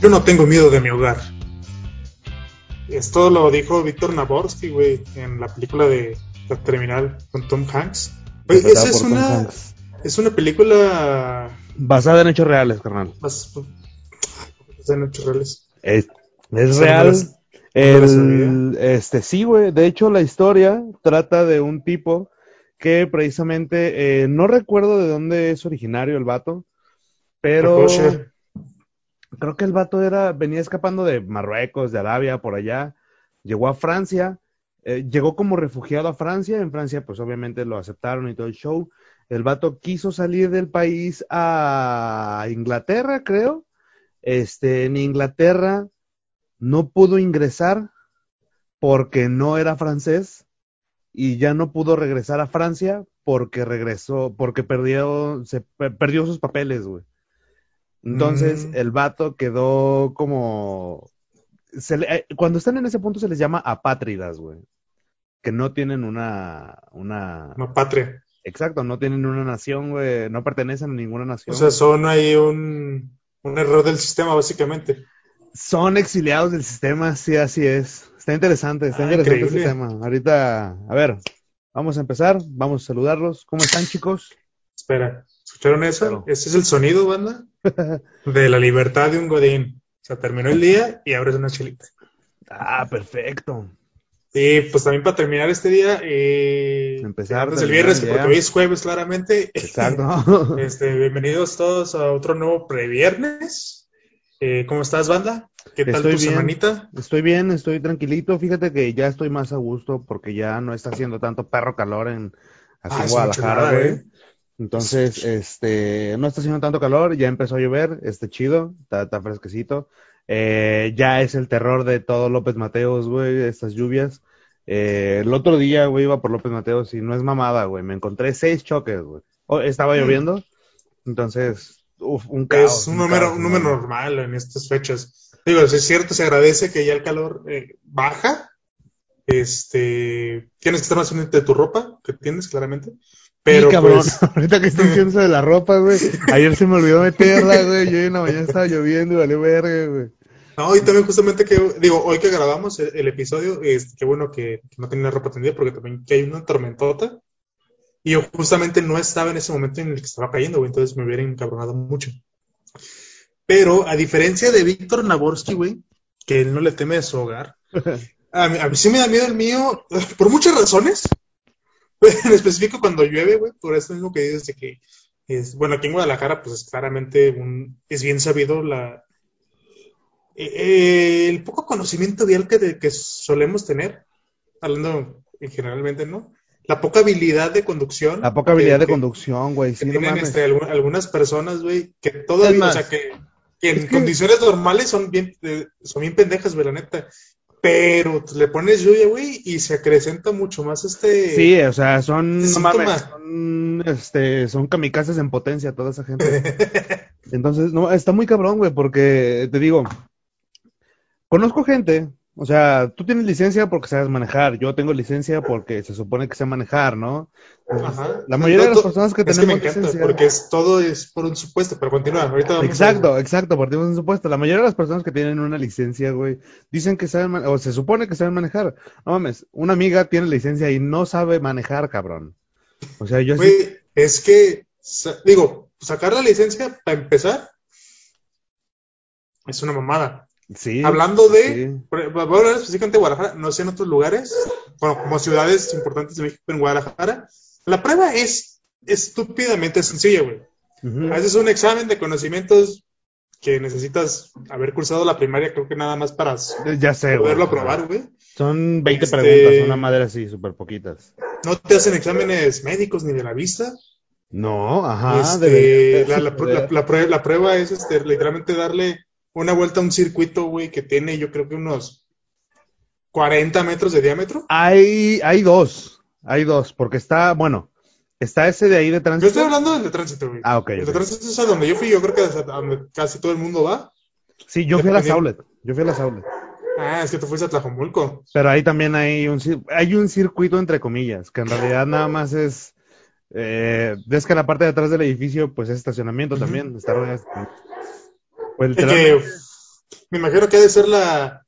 Yo no tengo miedo de mi hogar. Esto lo dijo Víctor Naborsky, güey, en la película de La Terminal con Tom Hanks. Güey, esa es una, es una película Basada en hechos reales, carnal. más en hechos reales. Es, real. El, este, sí, güey. De hecho, la historia trata de un tipo que precisamente, eh, no recuerdo de dónde es originario el vato, pero. Creo que el vato era, venía escapando de Marruecos, de Arabia, por allá, llegó a Francia, eh, llegó como refugiado a Francia, en Francia pues obviamente lo aceptaron y todo el show, el vato quiso salir del país a Inglaterra, creo, este, en Inglaterra no pudo ingresar porque no era francés y ya no pudo regresar a Francia porque regresó, porque perdió, se per- perdió sus papeles, güey. Entonces, Mm. el vato quedó como... se le- eh, cuando están en ese punto se les llama apátridas, güey. Que no tienen una... una... Patria. Exacto, no tienen una nación, güey. No pertenecen a ninguna O nación. sea, son ahí un, un error del sistema, básicamente. Son exiliados del sistema, sí, así es. Está interesante, está Ah, interesante el sistema. Ahorita, a ver, vamos a empezar, vamos a saludarlos. ¿Cómo están, chicos? Espera, ¿escucharon eso? Claro. Ese es el sonido, banda, de la libertad de un godín. O sea, terminó el día y abres una chelita. Ah, perfecto. Y pues también para terminar este día, eh, Empezar, del terminar, viernes, porque hoy es jueves claramente. Exacto. Este, bienvenidos todos a otro nuevo previernes. Eh, ¿cómo estás, banda? ¿Qué tal Estoy tu bien. semanita? Estoy bien, estoy tranquilito. Fíjate que ya estoy más a gusto porque ya no está haciendo tanto perro calor en, aquí Ah, en es Guadalajara, güey. Entonces, este, no está haciendo tanto calor, ya empezó a llover, está chido, está, está fresquecito. Eh, ya es el terror de todo López Mateos, güey, estas lluvias. Eh, el otro día, güey, iba por López Mateos y no es mamada, güey, me encontré seis choques, güey. Oh, estaba Mm. lloviendo, entonces, uf, un caos. Es un número, caos un número normal en estas fechas. Digo, si es cierto, se agradece que ya el calor eh, baja. Este, tienes que estar más pendiente de tu ropa, que tienes claramente. Pero sí, cabrón. pues, Ahorita que estoy diciendo eso de la ropa, güey. Ayer se me olvidó meterla, güey. Yo en la mañana estaba lloviendo y valió verga, güey. no, y también justamente que, digo, hoy que grabamos el, el episodio, este, qué bueno que, que no tenía ropa tendida porque también que hay una tormentota. Y yo justamente no estaba en ese momento en el que estaba cayendo, güey, entonces me hubiera encabronado mucho. Pero a diferencia de Víctor Naborsky, güey, que él no le teme a su hogar, a mí, a mí sí me da miedo el mío, por muchas razones. En específico cuando llueve, güey, por eso mismo que dices de que, es, bueno, aquí en Guadalajara, pues es claramente un, es bien sabido la, eh, el poco conocimiento vial que, de- que solemos tener, hablando generalmente, ¿no? La poca habilidad de conducción. La poca habilidad que- de que- conducción, güey. Sí, tienen este, algu- algunas personas, güey, que todavía, o sea, que, que en condiciones normales son bien, eh, son bien pendejas, güey, la neta. Pero le pones lluvia, güey, y se acrecenta mucho más este. Sí, o sea, son, no mames, son, este, son kamikazes en potencia toda esa gente. Entonces, no, está muy cabrón, güey, porque te digo, conozco gente, o sea, tú tienes licencia porque sabes manejar, yo tengo licencia porque se supone que sé manejar, ¿no? Ajá. La mayoría de las personas que es tenemos me encanta, licencia- porque es, todo es por un supuesto, pero continúa, ahorita vamos a- Exacto, exacto, partimos de un supuesto. La mayoría de las personas que tienen una licencia, güey, dicen que saben, o se supone que saben manejar. No mames, una amiga tiene licencia y no sabe manejar, cabrón. O sea, yo sí, Güey, es que, digo, sacar la licencia para empezar es una mamada. Sí, Hablando de, voy a hablar específicamente de Guadalajara, no sé en otros lugares, bueno, como ciudades importantes de México, en Guadalajara, la prueba es estúpidamente sencilla, güey. Ujú. Haces un examen de conocimientos que necesitas haber cursado la primaria, creo que nada más para Ya sé, poderlo aprobar, güey. Son 20 Este- preguntas, una madre así, súper poquitas. No te hacen exámenes médicos ni de la vista. No, ajá, Este, la, la, suceder. la- la prue- la prueba es este, literalmente darle una vuelta a un circuito, güey, que tiene yo creo que unos 40 metros de diámetro. Hay, hay dos, hay dos, porque está, bueno, está ese de ahí de Yo tránsito. estoy hablando del de tránsito, güey. Ah, ok, El de tránsito es a donde yo fui, yo creo que es a donde casi todo el mundo va. Sí, yo fui a la Dependiendo- Saulet, yo fui a la Saulet. Ah, es que tú fuiste a Tlajomulco. Pero ahí también hay un, hay un circuito entre comillas, que en realidad nada más es, eh, ves que la parte de atrás del edificio, pues es estacionamiento también, está rodeado de- Que me imagino que ha de ser la,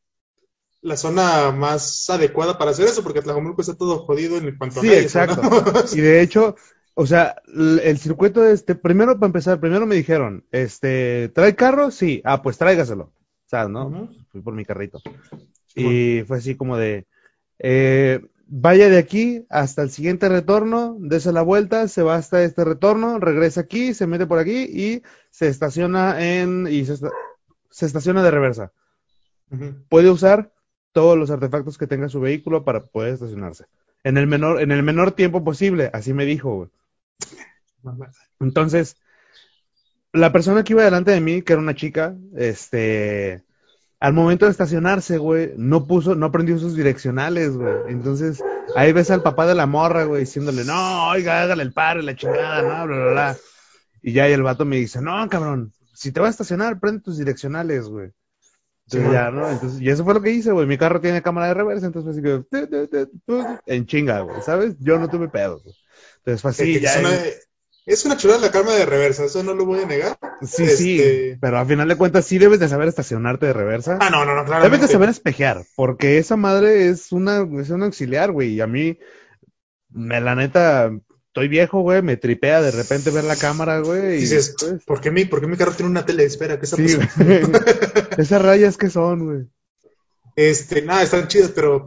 la zona más adecuada para hacer eso, porque Tlajomulco está todo jodido en cuanto Sí, a calles, exacto. ¿no? Y de hecho, o sea, el circuito este, primero para empezar, primero me dijeron, este, ¿trae carro? Sí, ah, pues tráigaselo. O sea, ¿no? Fui por mi carrito. Y fue así como de, eh, vaya de aquí hasta el siguiente retorno, dese la vuelta, se va hasta este retorno, regresa aquí, se mete por aquí y se estaciona en, y se, esta- se estaciona de reversa. Puede usar todos los artefactos que tenga su vehículo para poder estacionarse. En el menor, en el menor tiempo posible, así me dijo, güey. Entonces, la persona que iba delante de mí, que era una chica, este, al momento de estacionarse, güey, no puso, no aprendió sus direccionales, güey. Entonces, ahí ves al papá de la morra, güey, diciéndole, no, oiga, hágale el paro la chingada, no, bla, bla, bla. Y ya, y el vato me dice, no, cabrón, si te vas a estacionar, prende tus direccionales, güey. Entonces Sí, ya, ¿no? Entonces, y eso fue lo que hice, güey. Mi carro tiene cámara de reversa, entonces fue así que, en chinga, güey, ¿sabes? Yo no tuve pedos, güey. Entonces fue así, Es, ya. una, es una chulada la calma de reversa, eso no lo voy a negar. Sí, sí, Este- pero al final de cuentas sí debes de saber estacionarte de reversa. Ah, no, no, no, claro. Debes de saber espejear, porque esa madre es una, es un auxiliar, güey, y a mí, me, la neta, estoy viejo, güey, me tripea de repente ver la cámara, güey, y Dices, pues, ¿por qué, mi, ¿por qué mi carro tiene una tele? Espera, ¿qué está sí, pasando? Esas rayas que son, güey. Este, nada, están chidas, pero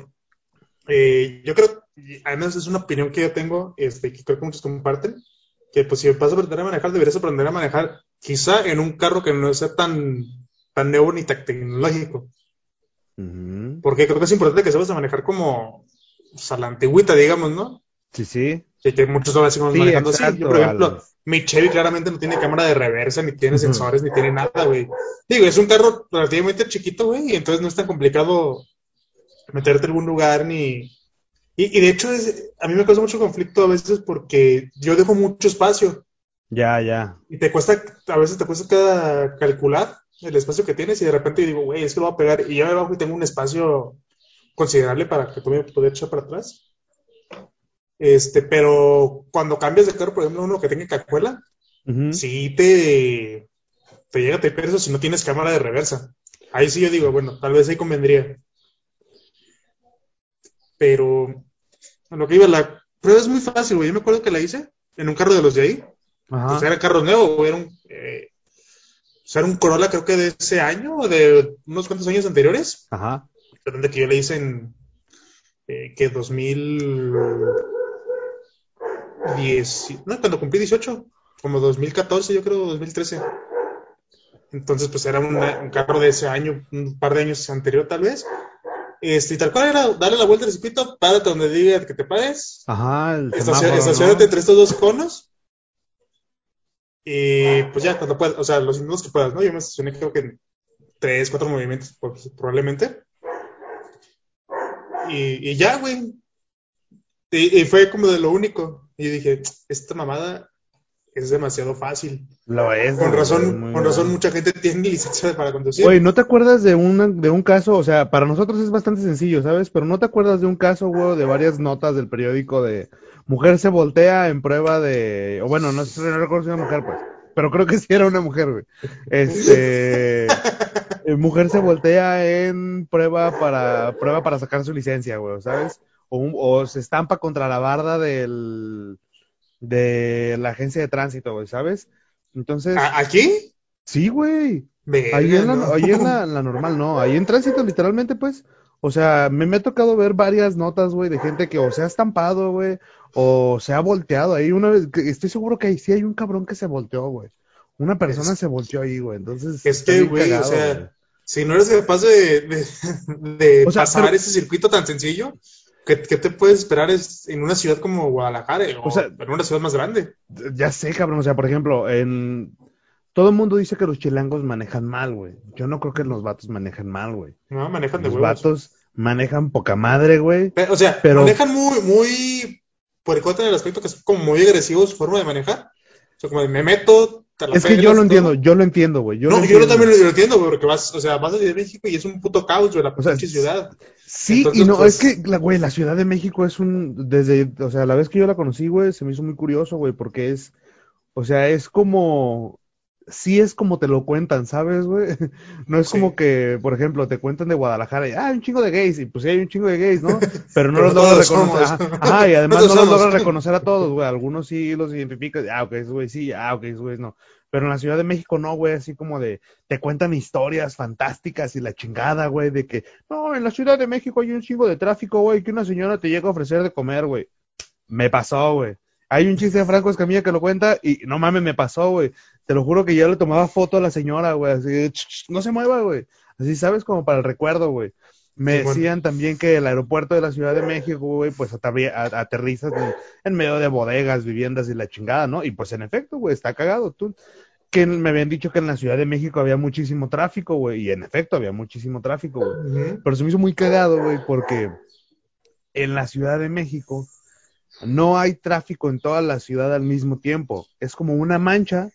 eh, yo creo, además es una opinión que yo tengo, este, que creo que muchos comparten, que pues si vas a aprender a manejar, deberías aprender a manejar quizá en un carro que no sea tan, tan nuevo ni tan tecnológico. Porque creo que es importante que sepas a manejar como pues, a la antigüita, digamos, ¿no? Sí, sí. Que, que muchos lo Sí, manejando así. Yo, por ejemplo, mi Chevy claramente no tiene cámara de reversa, ni tiene sensores, ni tiene nada, güey. Digo, es un carro relativamente chiquito, güey, y entonces no es tan complicado meterte en algún lugar ni... Y, y de hecho, es- a mí me causa mucho conflicto a veces porque yo dejo mucho espacio Ya, ya. y te cuesta, a veces te cuesta cada calcular el espacio que tienes y de repente digo, güey, es que lo voy a pegar y ya me bajo y tengo un espacio considerable para que tome poder echar para atrás. Este, pero cuando cambias de carro, por ejemplo, uno que tenga cajuela, Ujú. sí te, te llega a tripear eso si no tienes cámara de reversa. Ahí sí yo digo, bueno, tal vez ahí convendría. Pero a lo que iba, la prueba es muy fácil, güey. Yo me acuerdo que la hice en un carro de los de ahí. Ajá. Pues era carro nuevo, era un, eh, o sea, era un Corolla creo que de ese año o de unos cuantos años anteriores. Ajá. Que yo le hice en eh, que 2010, no, cuando cumplí 18, como 2014, yo creo, 2013. Entonces, pues era una- un carro de ese año, un par de años anterior tal vez. Este, y tal cual era darle la vuelta al circuito, párate donde diga que te pares, Ajá, el estacion- semáforo, estacionate ¿no? entre estos dos conos. Y pues ya, cuando puedas, o sea, los minutos que puedas, ¿no? Yo me estacioné creo que en tres, cuatro movimientos probablemente. Y, y ya, güey. Y, y fue como de lo único. Y dije, esta mamada es demasiado fácil. Lo es. Con razón, es con razón mucha gente tiene licencia para conducir. Güey, ¿no te acuerdas de, una, de un caso? O sea, para nosotros es bastante sencillo, ¿sabes? Pero ¿no te acuerdas de un caso, güey, de varias notas del periódico de mujer se voltea en prueba de... O bueno, no sé, no recuerdo si era una mujer, pues. Pero creo que sí era una mujer, güey. Este... eh, mujer se voltea en prueba para prueba para sacar su licencia, güey, ¿sabes? O, un- o se estampa contra la barda del de la agencia de tránsito, güey, ¿sabes? Entonces, ¿A- ¿Aquí? sí, güey. Ahí en la, ¿no? ahí en la, la normal, no. Ahí en tránsito, literalmente, pues. O sea, me, me ha tocado ver varias notas, güey, de gente que o se ha estampado, güey, o se ha volteado. Ahí una vez, estoy seguro que ahí sí hay un cabrón que se volteó, güey. Una persona Es- se volteó ahí, güey. Entonces, Es que, güey, o sea, güey. si no eres capaz de, de, de O sea, pasar pero- ese circuito tan sencillo, ¿qué, qué te puedes esperar es en una ciudad como Guadalajara o, O sea- en una ciudad más grande? Ya sé, cabrón. O sea, por ejemplo, en. Todo el mundo dice que los chilangos manejan mal, güey. Yo no creo que los vatos manejen mal, güey. No, manejan de Los huevos. vatos manejan poca madre, güey. O sea, Pero- manejan muy, muy, por en el aspecto que es como muy agresivo su forma de manejar. O sea, como de me meto, te la Es que yo lo entiendo, todo. yo lo entiendo, güey. Yo no, lo yo entiendo. también lo, lo entiendo, güey, porque vas, o sea, vas a Ciudad de México y es un puto caos, güey, la O sea, ciudad. Sí, Entonces, y no, pues- es que, la, güey, la Ciudad de México es un, desde, o sea, la vez que yo la conocí, güey, se me hizo muy curioso, güey, porque es, o sea, es como, sí es como te lo cuentan, ¿sabes, güey? No es Sí. como que, por ejemplo, te cuentan de Guadalajara y, ah, hay un chingo de gays, y pues sí hay un chingo de gays, ¿no? Pero no Pero los logras todos reconocer. Ajá, ajá, y además no los logras reconocer a todos, güey. Algunos sí los identificas, ah, ok, güey sí, ah, ok, güey no. Pero en la Ciudad de México no, güey, así como de, te cuentan historias fantásticas y la chingada, güey, de que, no, en la Ciudad de México hay un chingo de tráfico, güey, que una señora te llega a ofrecer de comer, güey. Me pasó, güey. Hay un chiste de Franco Escamilla que lo cuenta y no mames, me pasó, güey. Te lo juro que yo le tomaba foto a la señora, güey, así, de, "Ch, ch, no se mueva, güey. Así, ¿sabes? Como para el recuerdo, güey. Me Sí, bueno. decían también que el aeropuerto de la Ciudad de México, güey, pues aterrizas en, en medio de bodegas, viviendas y la chingada, ¿no? Y pues en efecto, güey, está cagado. Tú, que me habían dicho que en la Ciudad de México había muchísimo tráfico, güey, y en efecto había muchísimo tráfico, güey. Pero se me hizo muy cagado, güey, porque en la Ciudad de México no hay tráfico en toda la ciudad al mismo tiempo. Es como una mancha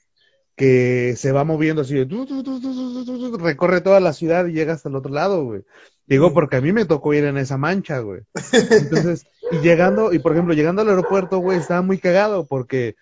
que se va moviendo así, de tu, tu, tu, recorre toda la ciudad y llega hasta el otro lado, güey. Digo, porque a mí me tocó ir en esa mancha, güey. Entonces, y llegando, y por ejemplo, llegando al aeropuerto, güey, estaba muy cagado porque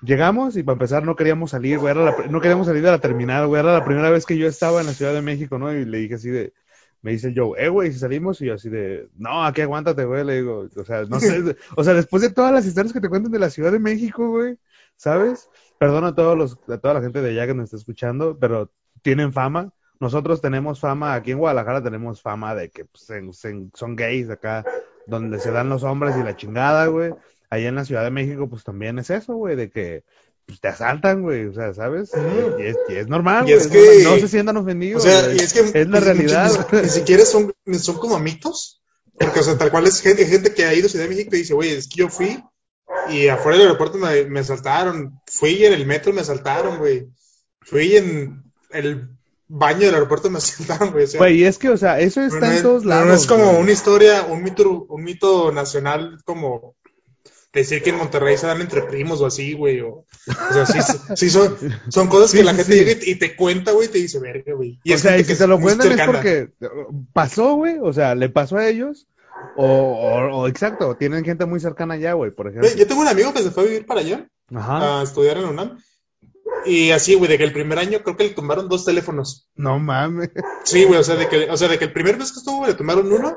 llegamos y para empezar no queríamos salir, güey, era la no queríamos salir de la terminal, güey, era la primera vez que yo estaba en la Ciudad de México, ¿no? Y le dije así de, me dice el Joe, eh, güey, si salimos, y yo así de, no, aquí aguántate, güey, le digo, o sea, no sé, o sea, después de todas las historias que te cuentan de la Ciudad de México, güey, ¿sabes? Perdona a todos los, a toda la gente de allá que nos está escuchando, pero tienen fama. Nosotros tenemos fama, aquí en Guadalajara tenemos fama de que pues, en- en- son gays acá, donde se dan los hombres y la chingada, güey. Allá en la Ciudad de México, pues también es eso, güey, de que pues, te asaltan, güey, o sea, ¿sabes? Y es, y es normal, Y güey. es que- normal. No se sientan O ofendidos. sea, güey. y es que es la realidad. Ni, ni siquiera son, son como mitos. Porque, o sea, tal cual es gente, gente que ha ido a Ciudad de México y dice, oye, es que yo fui y afuera del aeropuerto me, me asaltaron. Fui en el metro me asaltaron, güey. Fui en el baño del aeropuerto me asaltaron, güey. O sea, Güey, y es que, o sea, eso está no en es, todos lados. no es como güey. una historia, un mito, un mito nacional como decir que en Monterrey se dan entre primos o así, güey. O, o sea, sí, sí son, son cosas que Sí, la gente sí. llega y, y te cuenta, güey, y te dice, verga, güey. Y o es sea, y si que te lo cuentan es porque pasó, güey, o sea, le pasó a ellos, o, o, o exacto, tienen gente muy cercana allá, güey, por ejemplo. Yo tengo un amigo que se fue a vivir para allá, Ajá. a estudiar en la UNAM. Y así, güey, de que el primer año creo que le tumbaron dos teléfonos. No mames. Sí, güey, o sea, de que, o sea, de que el primer mes que estuvo, güey, le tumbaron uno,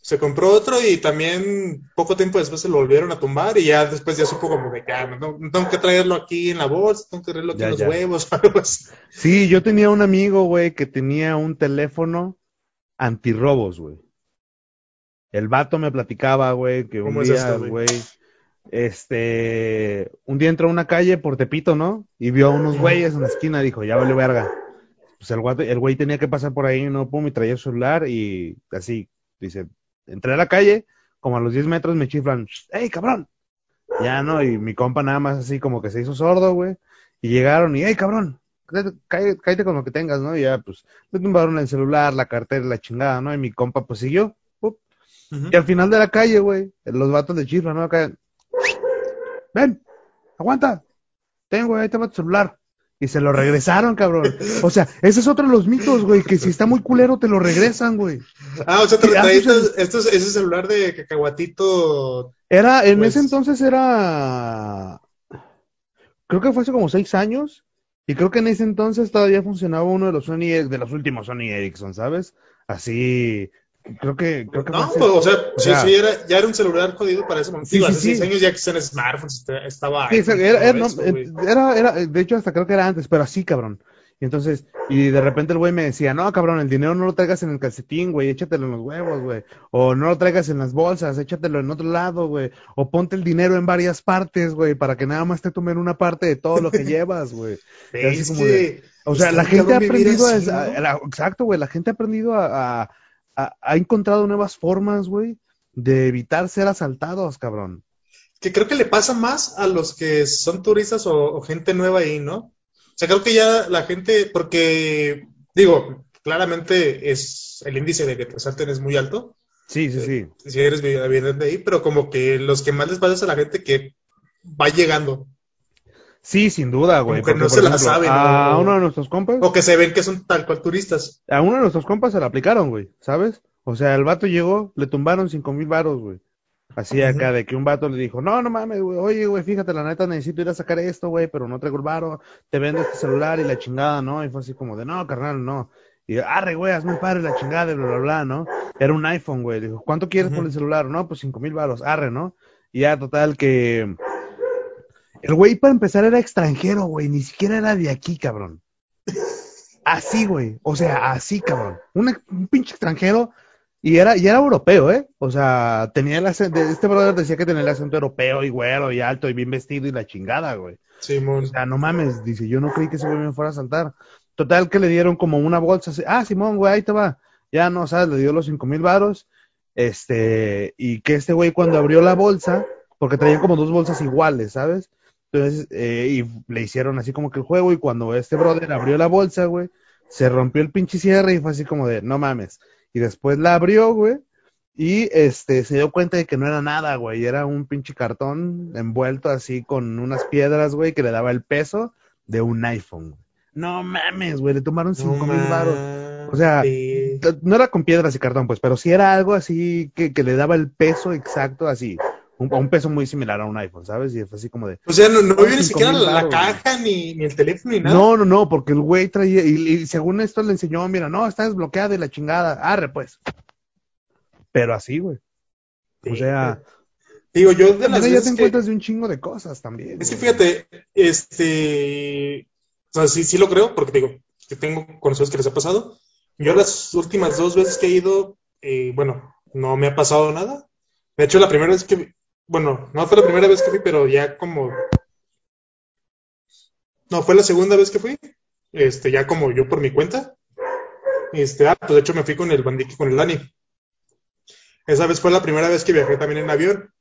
se compró otro y también poco tiempo después se lo volvieron a tumbar y ya después ya supo como de que, ah, no, no tengo que traerlo aquí en la bolsa, tengo que traerlo aquí Ya, en los ya. huevos, algo así. Sí, yo tenía un amigo, güey, que tenía un teléfono antirrobos, güey. El vato me platicaba, güey, que un ¿Cómo es día, esto, güey? este, un día entró a una calle por Tepito, ¿no? Y vio a unos güeyes en la esquina, dijo, ya vale verga. Pues el güey, el güey tenía que pasar por ahí, no pum, y traía el celular y así, dice, entré a la calle, como a los 10 metros me chiflan, ¡Ey, cabrón! Ya, ¿no? Y mi compa nada más así como que se hizo sordo, güey. Y llegaron y, ¡Ey, cabrón! Cállate con lo que tengas, ¿no? Y ya, pues, le tumbaron el celular, la cartera, la chingada, ¿no? Y mi compa, pues, siguió. Y al final de la calle, güey, los vatos de chifla, ¿no? Acá, ven, aguanta, tengo, ahí te va tu celular. Y se lo regresaron, cabrón. O sea, ese es otro de los mitos, güey, que si está muy culero te lo regresan, güey. Ah, o sea, te Sí, traíste ese celular de cacahuatito. Era, en Pues- ese entonces era, creo que fue hace como seis años, y creo que en ese entonces todavía funcionaba uno de los Sony, de los últimos Sony Ericsson, ¿sabes? Así, creo que, creo que No, pues, o sea, sí, sea- sí, era, ya era un celular jodido para ese momento. Sí, Digo, sí, hace sí. seis años ya que están smartphones, estaba Sí, exacto, era, era, no, eso, güey. era, era- de hecho hasta creo que era antes, pero así, cabrón. Y entonces, y de repente el güey me decía, no, cabrón, el dinero no lo traigas en el calcetín, güey, échatelo en los huevos, güey. O no lo traigas en las bolsas, échatelo en otro lado, güey. O ponte el dinero en varias partes, güey, para que nada más te tomen una parte de todo lo que llevas, güey. Sí, O sea, la gente ha aprendido a, ¿no? exacto, güey, la gente ha aprendido a, ha encontrado nuevas formas, güey, de evitar ser asaltados, cabrón. que creo que le pasa más a los que son turistas o, o gente nueva ahí, ¿no? O sea, creo que ya la gente, porque, digo, claramente es el índice de que te asalten es muy alto, Sí, sí, sí. si eres de ahí, pero como que los que más les pasa es a la gente que va llegando, Sí, sin duda, güey. Porque, no se la saben, A o- uno de nuestros compas, o que se ven que son tal cual turistas. a uno de nuestros compas se la aplicaron, güey, ¿sabes? O sea, el vato llegó, le tumbaron cinco mil varos, güey. Así acá, de que un vato le dijo, no, no mames, güey, oye, güey, fíjate, la neta necesito ir a sacar esto, güey, pero no traigo el varo, te vendo este celular y la chingada, ¿no? Y fue así como de, no, carnal, no. Y arre, güey, hazme padre la chingada, y bla, bla, bla, ¿no? Era un iPhone, güey. Dijo, ¿cuánto quieres por el celular? No, pues cinco mil varos, arre, ¿no? Y ya, total, que el güey, para empezar, era extranjero, güey. Ni siquiera era de aquí, cabrón. Así, güey. O sea, así, cabrón. Un, un pinche extranjero. Y era, y era europeo, ¿eh? O sea, tenía el acento. Este brother decía que tenía el acento europeo y güero y alto y bien vestido y la chingada, güey. Simón. O sea, no mames. Dice, yo no creí que ese güey me fuera a saltar. Total, que le dieron como una bolsa. así, Ah, Simón, güey, ahí te va. Ya no, sabes, le dio los cinco mil varos. Este, y que este güey cuando abrió la bolsa, porque traían como dos bolsas iguales, ¿sabes? Entonces, eh, y le hicieron así como que el juego, y cuando este brother abrió la bolsa, güey, se rompió el pinche cierre y fue así como de, no mames. Y después la abrió, güey, y este, se dio cuenta de que no era nada, güey, era un pinche cartón envuelto así con unas piedras, güey, que le daba el peso de un iPhone. güey. No mames, güey, le tomaron cinco mil baros. O sea, no era con piedras y cartón, pues, pero sí era algo así que, que le daba el peso exacto, así, un, un peso muy similar a un iPhone, ¿sabes? Y fue así como de, O sea, no, no vio ni siquiera la, la varos, caja, ni, ni el teléfono, ni nada. no, no, no, porque el güey traía, y, y según esto le enseñó, mira, no, está desbloqueada y la chingada, arre, pues. Pero así, güey. O sea, Digo, yo de las ya te veces que, encuentras de un chingo de cosas también. Es que fíjate, este, o sea, sí, sí lo creo, porque digo, que tengo conocidos que les ha pasado. Yo las últimas dos veces que he ido, eh, bueno, no me ha pasado nada. De hecho, la primera vez que, bueno, no fue la primera vez que fui, pero ya como, no, fue la segunda vez que fui, este, ya como yo por mi cuenta. Este, ah, pues de hecho me fui con el bandique, con el Dani. Esa vez fue la primera vez que viajé también en avión.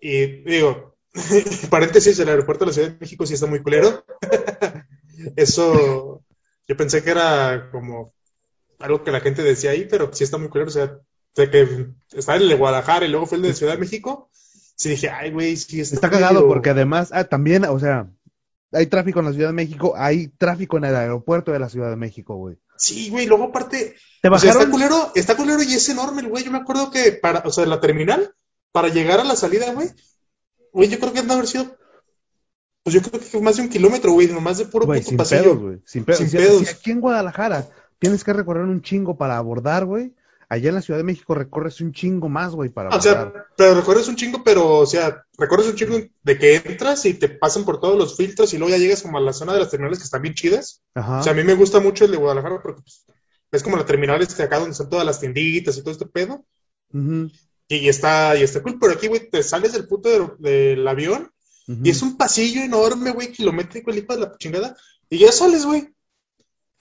Y digo, paréntesis, el aeropuerto de la Ciudad de México sí está muy culero. Eso, yo pensé que era como algo que la gente decía ahí, pero sí está muy culero. O sea, de que estaba el de Guadalajara y luego fue el de Ciudad de México. Sí dije, ay, güey, sí está, Está cagado porque además, ah, también, o sea, hay tráfico en la Ciudad de México, hay tráfico en el aeropuerto de la Ciudad de México, güey. Sí, güey, luego aparte, Te o sea, está bajaron, culero, está culero y es enorme el güey. Yo me acuerdo que para, o sea, la terminal, para llegar a la salida, güey, güey, yo creo que han de haber sido, pues yo creo que fue más de un kilómetro, güey, nomás de puro güey, puto sin pasillo. pedos, güey, sin pedos. Sin Si- pedos. si aquí en Guadalajara tienes que recorrer un chingo para abordar, güey, allá en la Ciudad de México recorres un chingo más, güey, para O abordar. sea, pero recorres un chingo, pero, o sea, recorres un chingo de que entras y te pasan por todos los filtros y luego ya llegas como a la zona de las terminales que están bien chidas. Ajá. O sea, a mí me gusta mucho el de Guadalajara porque pues, es como la terminal este acá donde están todas las tienditas y todo este pedo. Ujú, Y está, y está cool, pero aquí, güey, te sales del puto del, del avión y es un pasillo enorme, güey, kilométrico, el hijo de la chingada, y ya sales, güey.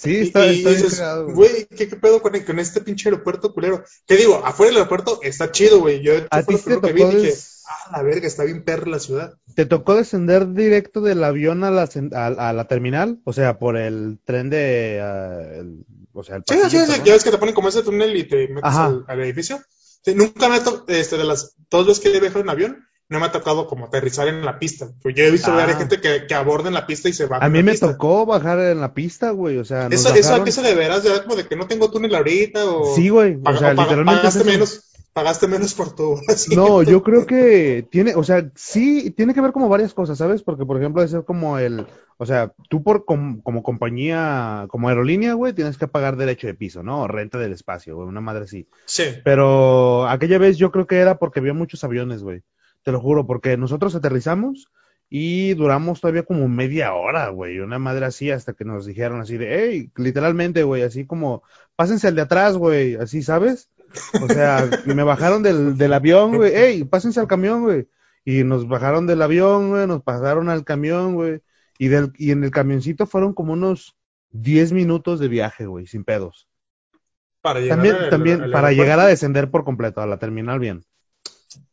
Sí, Y, está, y está dices, cagado, güey. ¿qué, ¿qué pedo con, con este pinche aeropuerto culero? Te digo, afuera del aeropuerto está chido, güey. Yo ¿A ti te que vi y tocó dije, des- ah, la verga, está bien perra la ciudad. ¿Te tocó descender directo del avión a la, a, a la terminal? O sea, por el tren de... ah, el- o sea, el Sí, sí, pasillo, sí, perdón. ya ves que te ponen como ese túnel y te metes al, al edificio. Sí, nunca me este, de las dos veces que he viajado en avión, no me ha tocado como aterrizar en la pista. Pues yo he visto Ah. varias gente que, que aborda en la pista y se baja A mí me pista. tocó bajar en la pista, güey, o sea, Eso, eso a qué se deberás, ya como de que no tengo túnel ahorita o, Sí, güey, o sea, literalmente pagaste menos, pagaste menos por tu. No, yo creo que tiene, o sea, sí, tiene que ver como varias cosas, ¿sabes? Porque, por ejemplo, es como el, o sea, tú por com- como compañía, como aerolínea, güey, tienes que pagar derecho de piso, ¿no? O renta del espacio, güey, una madre así. Sí. Pero aquella vez yo creo que era porque había muchos aviones, güey. Te lo juro, porque nosotros aterrizamos y duramos todavía como media hora, güey. Una madre así hasta que nos dijeron así de, hey, literalmente, güey, así como, pásense al de atrás, güey, así, ¿sabes? O sea, y me bajaron del, del avión, güey, hey, pásense al camión, güey. Y nos bajaron del avión, güey, nos pasaron al camión, güey. Y, del, y en el camioncito fueron como unos 10 minutos de viaje, güey, sin pedos. Para llegar También, al- también al para llegar a descender por completo, a la terminal bien.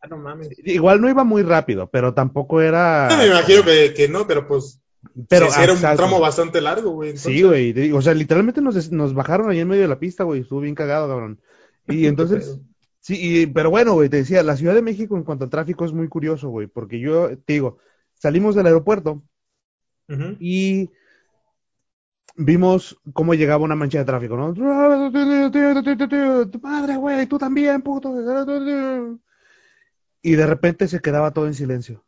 Ah, no mames. Igual no iba muy rápido, pero tampoco era. Me imagino que, que no, pero pues Pero sí, era un tramo bastante largo, güey. entonces- Sí, güey. O sea, literalmente nos, nos bajaron ahí en medio de la pista, güey. Estuvo bien cagado, cabrón. Y entonces, sí, y- pero bueno, güey, te decía, la Ciudad de México en cuanto al tráfico es muy curioso, güey, porque yo te digo, salimos del aeropuerto y vimos cómo llegaba una mancha de tráfico, ¿no? Tu madre, güey, tú también, puto. Y de repente se quedaba todo en silencio.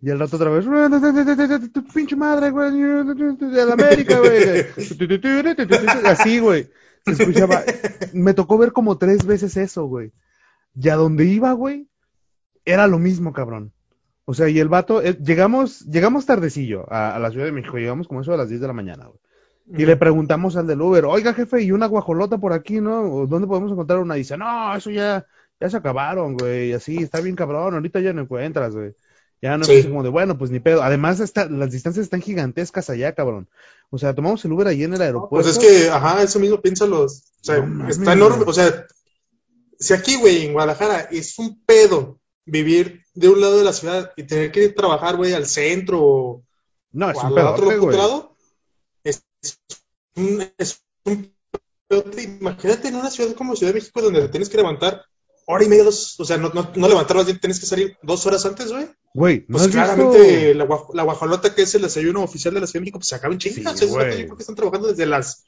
Y al rato otra vez, tu pinche madre, güey, de la América, güey. Así, güey. Se escuchaba. Me tocó ver como tres veces eso, güey. Y a donde iba, güey, era lo mismo, cabrón. O sea, y el vato, eh, llegamos, llegamos tardecillo a, a la Ciudad de México, llegamos como eso a las 10 de la mañana, güey. Y le preguntamos al del Uber, oiga jefe, ¿y una guajolota por aquí, no? ¿O ¿Dónde podemos encontrar una? Y dice, no, eso ya, ya se acabaron, güey, así, está bien cabrón, ahorita ya no encuentras, güey. Ya no Sí. es como de, bueno, pues ni pedo. Además, está, las distancias están gigantescas allá, cabrón. O sea, tomamos el Uber ahí en el aeropuerto. Pues es que, ajá, eso mismo piensan los. O sea, No está enorme. O sea, si aquí, güey, en Guadalajara es un pedo vivir de un lado de la ciudad y tener que ir a trabajar, güey, al centro o, No, es o un al pedote, otro, lado, es, es un, es un pedote. Imagínate en una ciudad como Ciudad de México donde te tienes que levantar hora y media, dos, o sea, no, no, no levantar tienes que salir dos horas antes, güey. Güey, ¿no Pues claramente la, la guajolota que es el desayuno oficial de la Ciudad de México, pues se acaba en chingas. Sí, O sea, yo creo que están trabajando desde las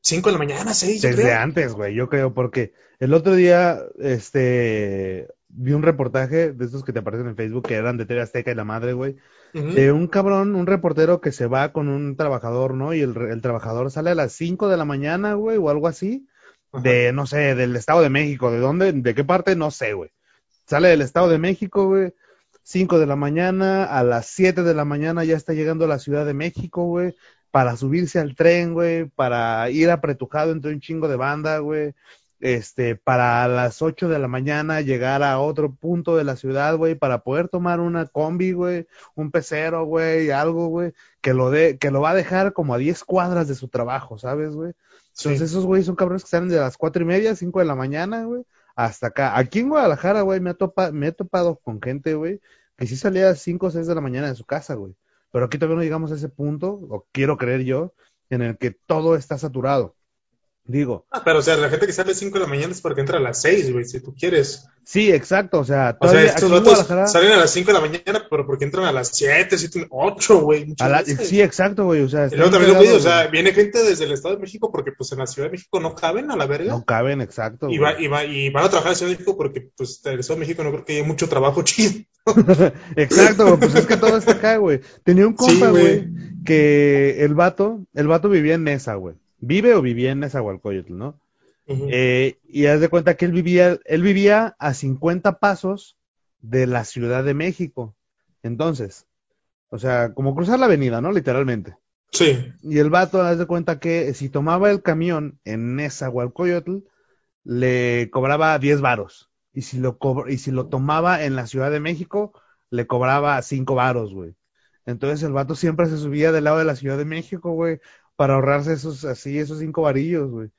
5 de la mañana, 6, yo Desde creo. antes, güey, yo creo, porque el otro día, este, vi un reportaje de estos que te aparecen en Facebook, que eran de TV Azteca y la madre, güey, de un cabrón, un reportero que se va con un trabajador, ¿no? Y el, el trabajador sale a las 5 de la mañana, güey, o algo así. De, no sé, del Estado de México, ¿de dónde? ¿De qué parte? No sé, güey. Sale del Estado de México, güey, 5 de la mañana, a las 7 de la mañana ya está llegando a la Ciudad de México, güey, para subirse al tren, güey, para ir apretujado entre un chingo de banda, güey, este, para a las 8 de la mañana llegar a otro punto de la ciudad, güey, para poder tomar una combi, güey, un pecero, güey, algo, güey, que lo de, que lo va a dejar como a 10 cuadras de su trabajo, ¿sabes, güey? Sí. Entonces esos güeyes son cabrones que salen de las cuatro y media, cinco de la mañana, güey, hasta acá. Aquí en Guadalajara, güey, me, ha topa- me he topado con gente, güey, que sí salía a las cinco o seis de la mañana de su casa, güey. Pero aquí todavía no llegamos a ese punto, o quiero creer yo, en el que todo está saturado. Digo, Ah, pero o sea, la gente que sale a las 5 de la mañana es porque entra a las 6, güey, si tú quieres. sí, exacto, o sea, O sea, estos Guadalajara, salen a las 5 de la mañana, pero porque entran a las 7, 7, 8, güey. la- sí, exacto, güey, o sea, Y luego también lo o sea, viene gente desde el Estado de México porque pues en la Ciudad de México no caben a la verga. no caben, exacto. y, va, y, va, y van a trabajar en la Ciudad de México porque pues en el Estado de México no creo que haya mucho trabajo chido. Exacto, güey, pues es que todo está acá, güey. Tenía un compa, güey. que el vato, el vato vivía en Nesa, güey. Vive o vivía en Nezahualcóyotl, ¿no? Eh, y haz de cuenta que él vivía, él vivía a 50 pasos de la Ciudad de México. Entonces, o sea, como cruzar la avenida, ¿no? Literalmente. Sí. Y el vato, haz de cuenta que si tomaba el camión en Nezahualcóyotl, le cobraba 10 varos. Y si lo y si lo tomaba en la Ciudad de México, le cobraba 5 varos, güey. Entonces el vato siempre se subía del lado de la Ciudad de México, güey, para ahorrarse esos, así, esos 5 varillos, güey.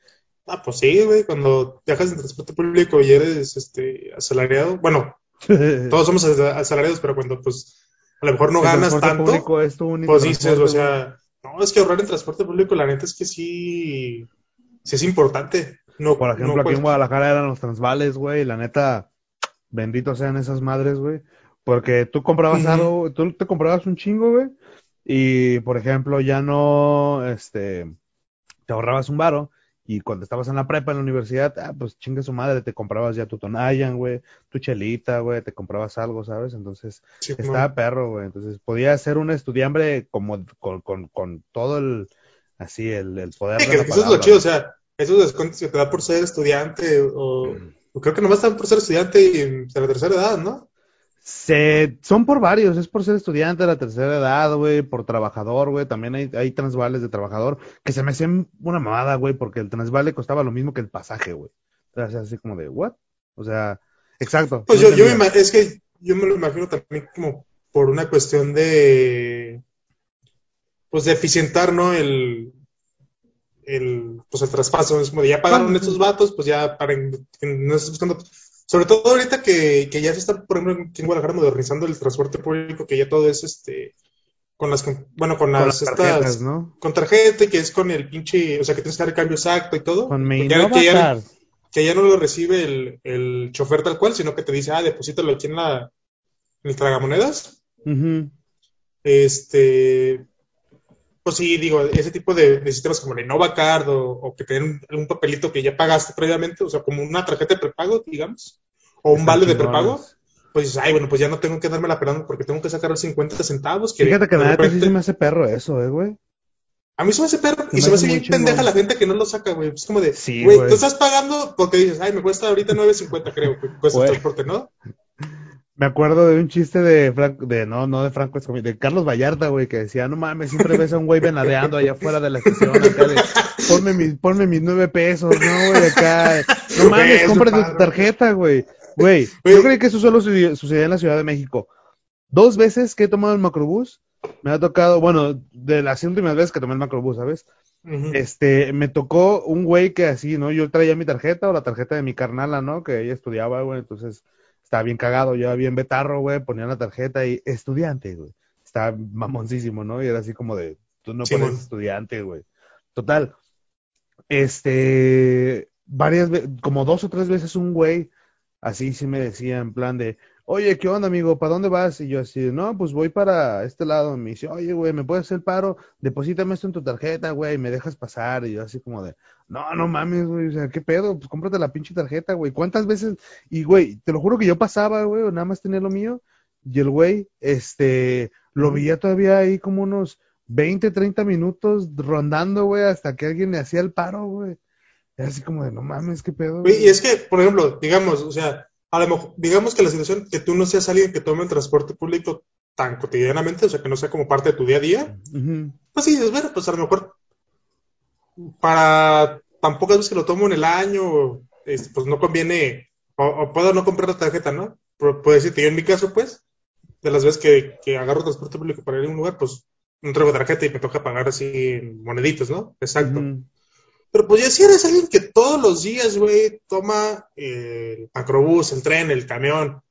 Ah, pues sí, güey, cuando viajas en transporte público y eres este asalariado, bueno, todos somos as- asalariados, pero cuando pues a lo mejor no El ganas tanto, público es tu único pues dices, o sea, no, es que ahorrar en transporte público, la neta es que sí, sí es importante. No, Por ejemplo, no aquí en Guadalajara eran los transvales, güey. La neta, benditos sean esas madres, güey. Porque tú comprabas algo, tú te comprabas un chingo, güey. Y, por ejemplo, ya no, este, te ahorrabas un varo. Y cuando estabas en la prepa, en la universidad, ah, pues chingue su madre, te comprabas ya tu Tonayan, güey, tu chelita, güey, te comprabas algo, ¿sabes? Entonces, Sí, estaba perro, güey. Entonces, podía ser un estudiante como con, con, con todo el, así, el, el poder Sí, de que, la eso es lo chido, o sea, esos descuentos que te da por ser estudiante, o, o creo que nomás están por ser estudiante y de la tercera edad, ¿no? Se, son por varios, es por ser estudiante de la tercera edad, güey, por trabajador, güey, también hay, hay transvales de trabajador, que se me hacían una mamada, güey, porque el transvale costaba lo mismo que el pasaje, güey. O sea, así como de, ¿what? O sea, exacto. Pues no yo, yo me es que yo me lo imagino también como por una cuestión de, pues de eficientar, ¿no? El, el, pues el traspaso, es como de ya pagaron estos vatos, pues ya paren, que no estés buscando, sobre todo ahorita que, que ya se está, por ejemplo, aquí en Guadalajara modernizando el transporte público, que ya todo es este, con las, bueno, con Con las, las estas, tarjetas, ¿no? con tarjeta que es con el pinche, o sea, que tienes que dar el cambio exacto y todo, Con mi que ya, que ya- que ya no lo recibe el, el chofer tal cual, sino que te dice, ah, deposítalo aquí en la, en el tragamonedas. Este, pues sí, digo, ese tipo de, de sistemas como el InnovaCard o, o que un, un papelito que ya pagaste previamente, o sea, como una tarjeta de prepago, digamos, o un vale de prepago, pues dices, ay, bueno, pues ya no tengo que darme la pelando porque tengo que sacar los 50 centavos. Que Fíjate que la neta sí repente- se me hace perro eso, eh, güey. A mí se me hace perro Se y se me hace bien pendeja la gente que no lo saca, güey. Es como de, Sí, güey, tú estás pagando porque dices, ay, me cuesta ahorita 9.50, creo, que cuesta el transporte, ¿no? Me acuerdo de un chiste de Franco, de no, no de Franco Escamilla, de Carlos Vallarta, güey, que decía, no mames, siempre ves a un güey venadeando allá afuera de la estación, acá de, ponme mis, ponme mis nueve pesos, no, güey, acá, no mames, es cómprate tu tarjeta, güey. Güey, yo creo que eso solo sucedió sucedía en la Ciudad de México. Dos veces que he tomado el macrobús, me ha tocado, bueno, de las últimas veces que tomé el macrobús, ¿sabes? Este, me tocó un güey que así, ¿no? Yo traía mi tarjeta o la tarjeta de mi carnala, ¿no? Que ella estudiaba, güey, entonces estaba bien cagado, yo bien betarro, güey, ponía la tarjeta y estudiante, güey. Estaba mamoncísimo, ¿no? Y era así como de, tú no Simón. pones estudiante, güey. Total. Este, varias veces, como dos o tres veces un güey, así sí me decía en plan de, oye, ¿qué onda, amigo? ¿Para dónde vas? Y yo así, no, pues voy para este lado. Me dice, oye, güey, ¿me puedes hacer el paro? Deposítame esto en tu tarjeta, güey, me dejas pasar. Y yo así como de, no, no mames, güey, o sea, ¿qué pedo? Pues cómprate la pinche tarjeta, güey. ¿Cuántas veces? Y, güey, te lo juro que yo pasaba, güey, o nada más tenía lo mío. Y el güey, este, lo veía todavía ahí como unos 20, 30 minutos rondando, güey, hasta que alguien le hacía el paro, güey. Era así como de, no mames, qué pedo. Güey, y es que, por ejemplo, digamos, o sea, a lo mejor, digamos que la situación que tú no seas alguien que tome el transporte público tan cotidianamente, o sea, que no sea como parte de tu día a día, pues sí, dices, bueno, pues a lo mejor para tan pocas veces que lo tomo en el año, este, pues no conviene, o, o puedo no comprar la tarjeta, ¿no? Pero puedo decirte, yo en mi caso, pues, de las veces que, que agarro transporte público para ir a un lugar, pues no traigo tarjeta y me toca pagar así en moneditos, ¿no? Exacto. Pero pues ya si eres alguien que todos los días, güey, toma eh, el macrobús, el tren, el camión,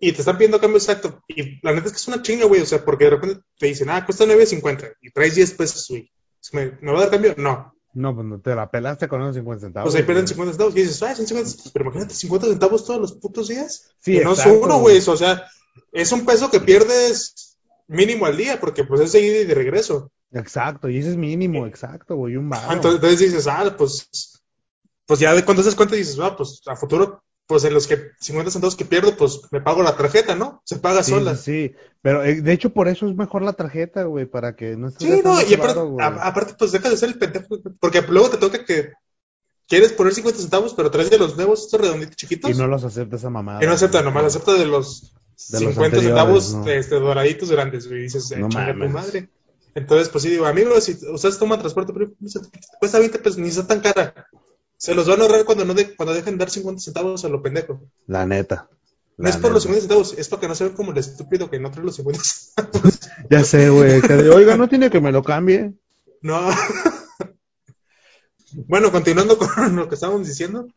y te están pidiendo cambio exacto, y la neta es que es una chinga, güey, o sea, porque de repente te dicen, ah, cuesta 9.50, y traes 10 pesos, güey. ¿Me, ¿Me va a dar cambio? No. No, pues no te la pelaste con esos 50 centavos. Pues ahí pierden güey. 50 centavos, y dices, ah, son 50 centavos, pero imagínate 50 centavos todos los putos días. Sí, que no es uno, güey, o sea, es un peso que pierdes mínimo al día, porque pues es ida y de regreso. Exacto, y ese es mínimo, exacto, güey, un. Ah, Entonces, entonces dices, ah, pues, pues ya cuando te das cuenta dices, ah, pues a futuro, pues en los que 50 centavos que pierdo, pues me pago la tarjeta, ¿no? Se paga sí, sola. sí. Pero eh, de hecho por eso es mejor la tarjeta, güey, para que no estés Sí, no, y aparte, a- pues dejas de ser el pendejo, porque luego te toca que quieres poner 50 centavos, pero traes de los nuevos, estos redonditos chiquitos, Y no los acepta esa mamada. y no acepta, nomás acepta de los De los 50 anteriores, centavos ¿no? este, doraditos grandes, güey, dices, eh, No chinga tu madre. Entonces, pues sí, digo, amigos, si ustedes toman transporte público, pues, cuesta 20 pesos, ni está tan cara. Se los van a ahorrar cuando, no de- cuando dejen de dar 50 centavos a lo pendejo. La neta. No es por los neta. 50 centavos, es para que no se vean como el estúpido que no trae los 50 centavos. Ya sé, güey. Oiga, ¿no tiene que me lo cambie? No. bueno, continuando con lo que estábamos diciendo.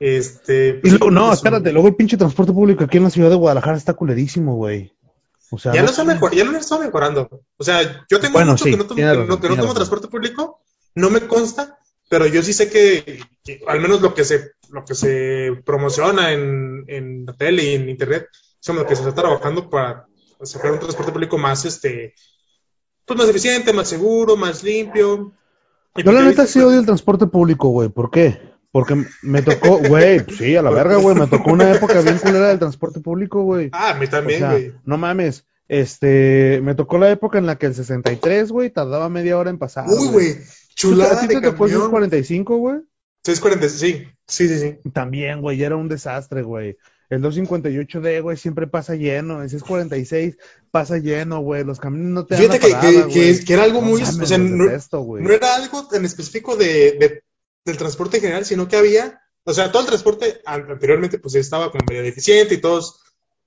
Este. Y pues, luego, no, espérate, luego el pinche transporte público aquí en la ciudad de Guadalajara está culerísimo, güey. O sea, Ya no- está mejor, ya no está mejorando. O sea, yo tengo Bueno, mucho sí, que no tomo, que no, que no tiene tomo transporte público, no me consta, pero yo sí sé que, que al menos lo que se, lo que se promociona en, en la tele y en internet, es como que se está trabajando para sacar un transporte público más este pues más eficiente, más seguro, más limpio. Yo la neta he sí odio el transporte público, güey. ¿Por qué? Porque me tocó, güey, sí, a la verga, güey. Me tocó una época bien culera del transporte público, güey. Ah, a mí O también, sea, güey. no mames. Este, me tocó la época en la que el 63, güey, tardaba media hora en pasar. Uy, güey, chulada ¿A ti de te tocó el camión. 45, güey? 640, sí, sí, sí, sí. También, güey, era un desastre, güey. El 258D, güey, siempre pasa lleno. El 646 pasa lleno, güey. Los camiones no te dan Fíjate la que, parada, que, que, que era algo No muy, mames, o sea, no, no era algo tan específico de, de- del transporte en general, sino que había, o sea, todo el transporte an- anteriormente pues estaba como medio deficiente y todos,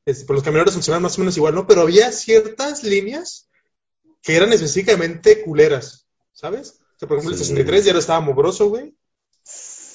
este, pues los camioneros funcionaban más o menos igual, ¿no? Pero había ciertas líneas que eran específicamente culeras, ¿sabes? O sea, por ejemplo, Sí. el 63 ya no estaba mugroso, güey.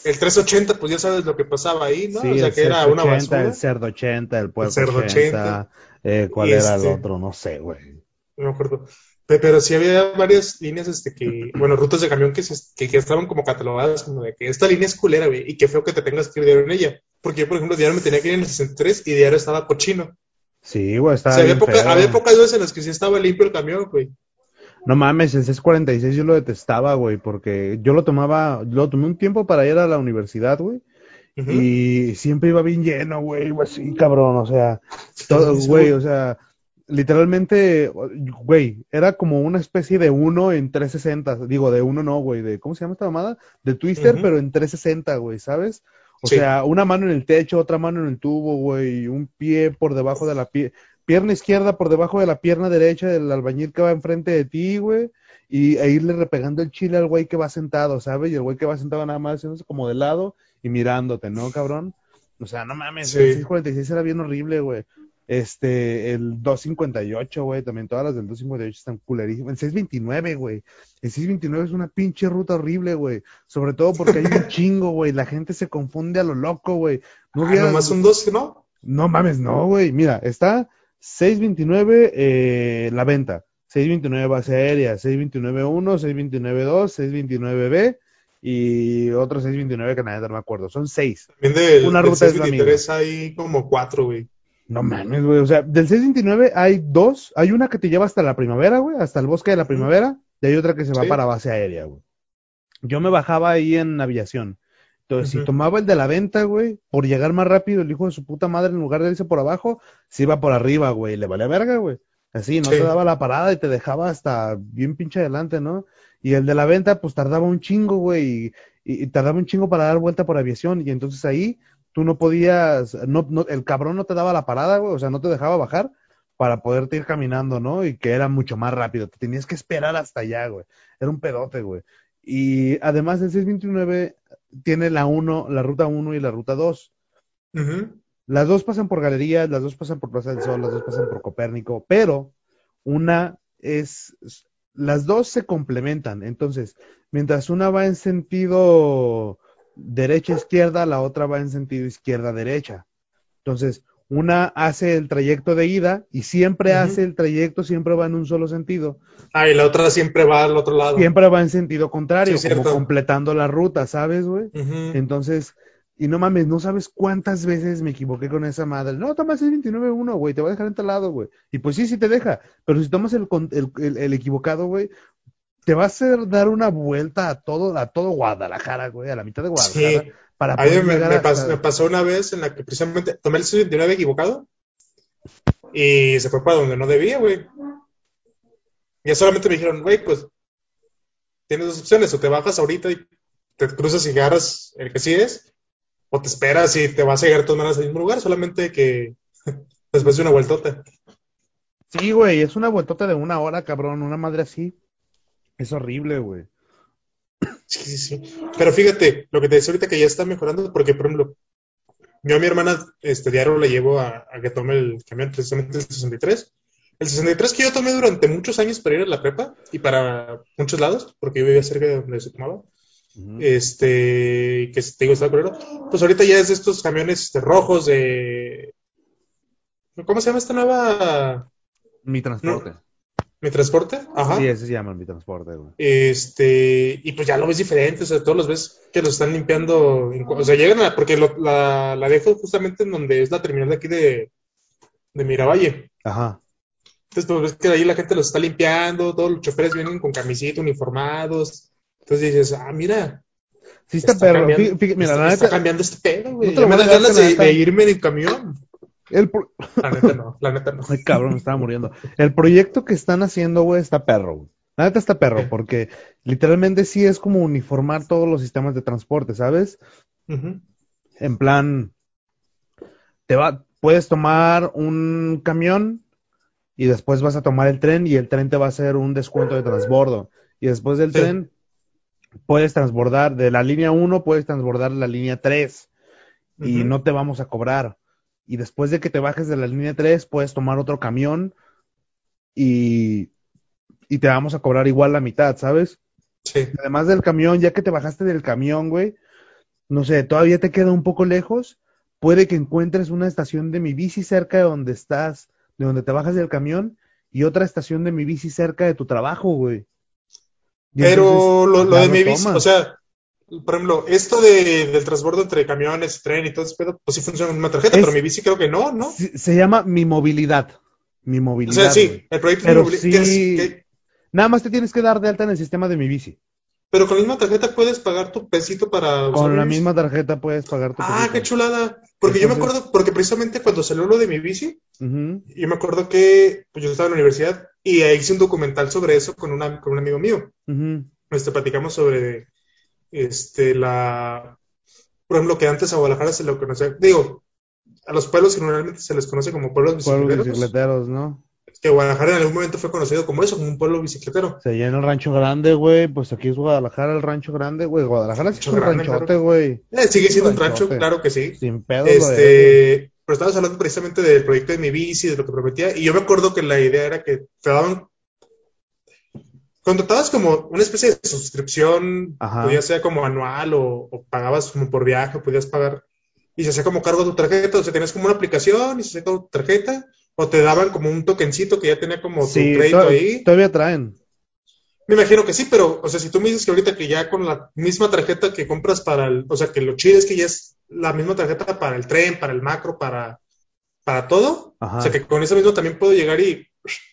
El 380, pues ya sabes lo que pasaba ahí, ¿no? Sí, o sea, el que era una 680, basura. el cerdo 80, el puerco cerdo 80, eh, ¿cuál era el este- otro? No sé, güey. No me acuerdo. Pe- Pero sí había varias líneas, este, que, bueno, rutas de camión que, se- que, que estaban como catalogadas como de que esta línea es culera, güey, y qué feo que te tengas que ir diario en ella. Porque yo, por ejemplo, diario me tenía que ir en el 63 y diario estaba cochino. Sí, güey, O estaba sea, había, poca- había pocas veces en las que sí estaba limpio el camión, güey. No mames, el 646 yo lo detestaba, güey, porque yo lo tomaba, lo tomé un tiempo para ir a la universidad, güey. Y siempre iba bien lleno, güey, así, cabrón, o sea, todo, güey, o sea, literalmente, güey, era como una especie de uno en 360, digo, de uno no, güey, de, ¿cómo se llama esta mamada? De Twister, pero en 360, güey, ¿sabes? O Sí. sea, una mano en el techo, otra mano en el tubo, güey, un pie por debajo de la pie, pierna izquierda por debajo de la pierna derecha del albañil que va enfrente de ti, güey, y e irle repegando el chile al güey que va sentado, ¿sabes? Y el güey que va sentado nada más haciéndose como de lado y mirándote, ¿no, cabrón? O sea, no mames, Sí. el 646 era bien horrible, güey. Este, el 258, güey, también todas las del 258 están culerísimas. El 629, güey. El 629 es una pinche ruta horrible, güey. Sobre todo porque hay un chingo, güey. La gente se confunde a lo loco, güey. No Ah, hubiera- nomás 12, ¿no? no mames, no, güey. Mira, está 629 eh, la venta, 629 base aérea, 629 1, 629 2, 629 B y otro 629 que nadie no me acuerdo. Son seis. También del, Una del ruta es la 623 hay como cuatro, güey. No mames, güey. O sea, del 629 hay dos. Hay una que te lleva hasta la primavera, güey, hasta el bosque de la primavera. Y hay otra que se va Sí. para base aérea, güey. Yo me bajaba ahí en aviación. Entonces, si tomaba el de la venta, güey, por llegar más rápido, el hijo de su puta madre, en lugar de irse por abajo, se iba por arriba, güey. Le valía verga, güey. Así, no Sí. te daba la parada y te dejaba hasta bien pinche adelante, ¿no? Y el de la venta, pues tardaba un chingo, güey. Y, y- y tardaba un chingo para dar vuelta por aviación. Y entonces ahí tú no podías, no, no, el cabrón no te daba la parada, güey. O sea, no te dejaba bajar para poderte ir caminando, ¿no? Y que era mucho más rápido. Te tenías que esperar hasta allá, güey. Era un pedote, güey. Y además el 629 tiene la 1, la ruta 1 y la ruta 2. Ujú. Las dos pasan por galerías, las dos pasan por Plaza del Sol, las dos pasan por Copérnico, pero una es, las dos se complementan. Entonces, mientras una va en sentido derecha-izquierda, la otra va en sentido izquierda-derecha. Entonces, una hace el trayecto de ida y siempre hace el trayecto, siempre va en un solo sentido. Ah, y la otra siempre va al otro lado. Siempre va en sentido contrario, Sí, como cierto. completando la ruta, ¿sabes, güey? Entonces, y no mames, no sabes cuántas veces me equivoqué con esa madre. No, toma 629-1, güey, te va a dejar en tal lado, güey. Y pues sí, sí te deja. Pero si tomas el, el, el- el equivocado, güey, te va a hacer dar una vuelta a todo, a todo Guadalajara, güey, a la mitad de Guadalajara. Sí. Para A mí me, me hasta- pas- me pasó una vez en la que precisamente tomé el 629 equivocado y se fue para donde no debía, güey. Ya solamente me dijeron, güey, pues tienes dos opciones, o te bajas ahorita y te cruzas y agarras el que sí es, o te esperas y te vas a llegar todas maneras al mismo lugar, solamente que después de una vueltota. Sí, güey, es una vueltota de una hora, cabrón, una madre así. Es horrible, güey. Sí, sí, sí. Pero fíjate, lo que te decía ahorita que ya está mejorando, porque por ejemplo, yo a mi hermana este diario la llevo a, a que tome el camión, precisamente el 63. El 63 que yo tomé durante muchos años para ir a la prepa y para muchos lados, porque yo vivía cerca de donde se tomaba. Este, que te digo, está culero. Pues ahorita ya es de estos camiones este, rojos de. ¿Cómo se llama esta nueva? Mi transporte. Mi transporte. Ajá. Sí, ese se llama mi transporte, güey. Este, y pues ya lo ves diferente, o sea, todos los ves que lo están limpiando, o sea, llegan a, porque lo- la, la dejo justamente en donde es la terminal de aquí de, de Miravalle. Ajá. Entonces, pues ves que ahí la gente los está limpiando, todos los choferes vienen con camisita, uniformados. Entonces dices, ah, mira, Sí está, está perro. cambiando, Fí- fí- mira, está, la está neta, cambiando este pedo, güey. No me dan ganas de, de irme en el camión. El pro- La neta no, la neta no. Ay, cabrón, me estaba muriendo. El proyecto que están haciendo, güey, está perro. güey. La neta está perro, porque literalmente sí es como uniformar todos los sistemas de transporte, ¿sabes? En plan, te va, puedes tomar un camión y después vas a tomar el tren y el tren te va a hacer un descuento de transbordo. Y después del Sí. tren puedes transbordar de la línea 1, puedes transbordar la línea 3 y no te vamos a cobrar. Y después de que te bajes de la línea 3, puedes tomar otro camión y, y te vamos a cobrar igual la mitad, ¿sabes? Sí. Además del camión, ya que te bajaste del camión, güey, no sé, todavía te queda un poco lejos, puede que encuentres una estación de mi bici cerca de donde estás, de donde te bajas del camión, y otra estación de mi bici cerca de tu trabajo, güey. Y Pero entonces, lo, de mi bici, o sea, por ejemplo, esto de, del transbordo entre camiones, tren y todo ese pedo, pues sí funciona con una tarjeta, Es- pero mi bici creo que no, ¿no? Se, se llama mi movilidad. Mi O movilidad. sea, sí, el proyecto Pero de movilidad- sí- que es- que- Nada más te tienes que dar de alta en el sistema de mi bici. Pero con la misma tarjeta puedes pagar tu pesito para Con la mi misma tarjeta puedes pagar tu Ah, pesito. qué chulada. Porque yo me acuerdo, porque precisamente cuando salió lo de mi bici, yo me acuerdo que pues, yo estaba en la universidad y ahí hice un documental sobre eso con, una, con un amigo mío. Este, platicamos sobre este, la, por ejemplo, que antes a Guadalajara se lo conocía, digo, a los pueblos generalmente se les conoce como pueblos Pueblos bicicleteros, bicicleteros, ¿no? que Guadalajara en algún momento fue conocido como eso, como un pueblo bicicletero. Allá en el Rancho Grande, güey, pues aquí es Guadalajara, el Rancho Grande, güey. Guadalajara sí es Rancho un Grande, ranchote, claro. güey. Eh, sigue siendo un rancho, claro que sí. Sin pedo. Este, pero estabas hablando precisamente del proyecto de mi bici, de lo que prometía, y yo me acuerdo que la idea era que te daban, contratabas como una especie de suscripción, Ajá. podía ser como anual o, o pagabas como por viaje, podías pagar, y se hacía como cargo de tu tarjeta, o sea, tenías como una aplicación y se hacía tu tarjeta, o te daban como un tokencito que ya tenía como Sí, tu crédito to- ahí. todavía traen. Me imagino que sí, pero, o sea, si tú me dices que ahorita que ya con la misma tarjeta que compras para el, o sea, que lo chido es que ya es la misma tarjeta para el tren, para el macro, para, para todo. Ajá. O sea, que con eso mismo también puedo llegar y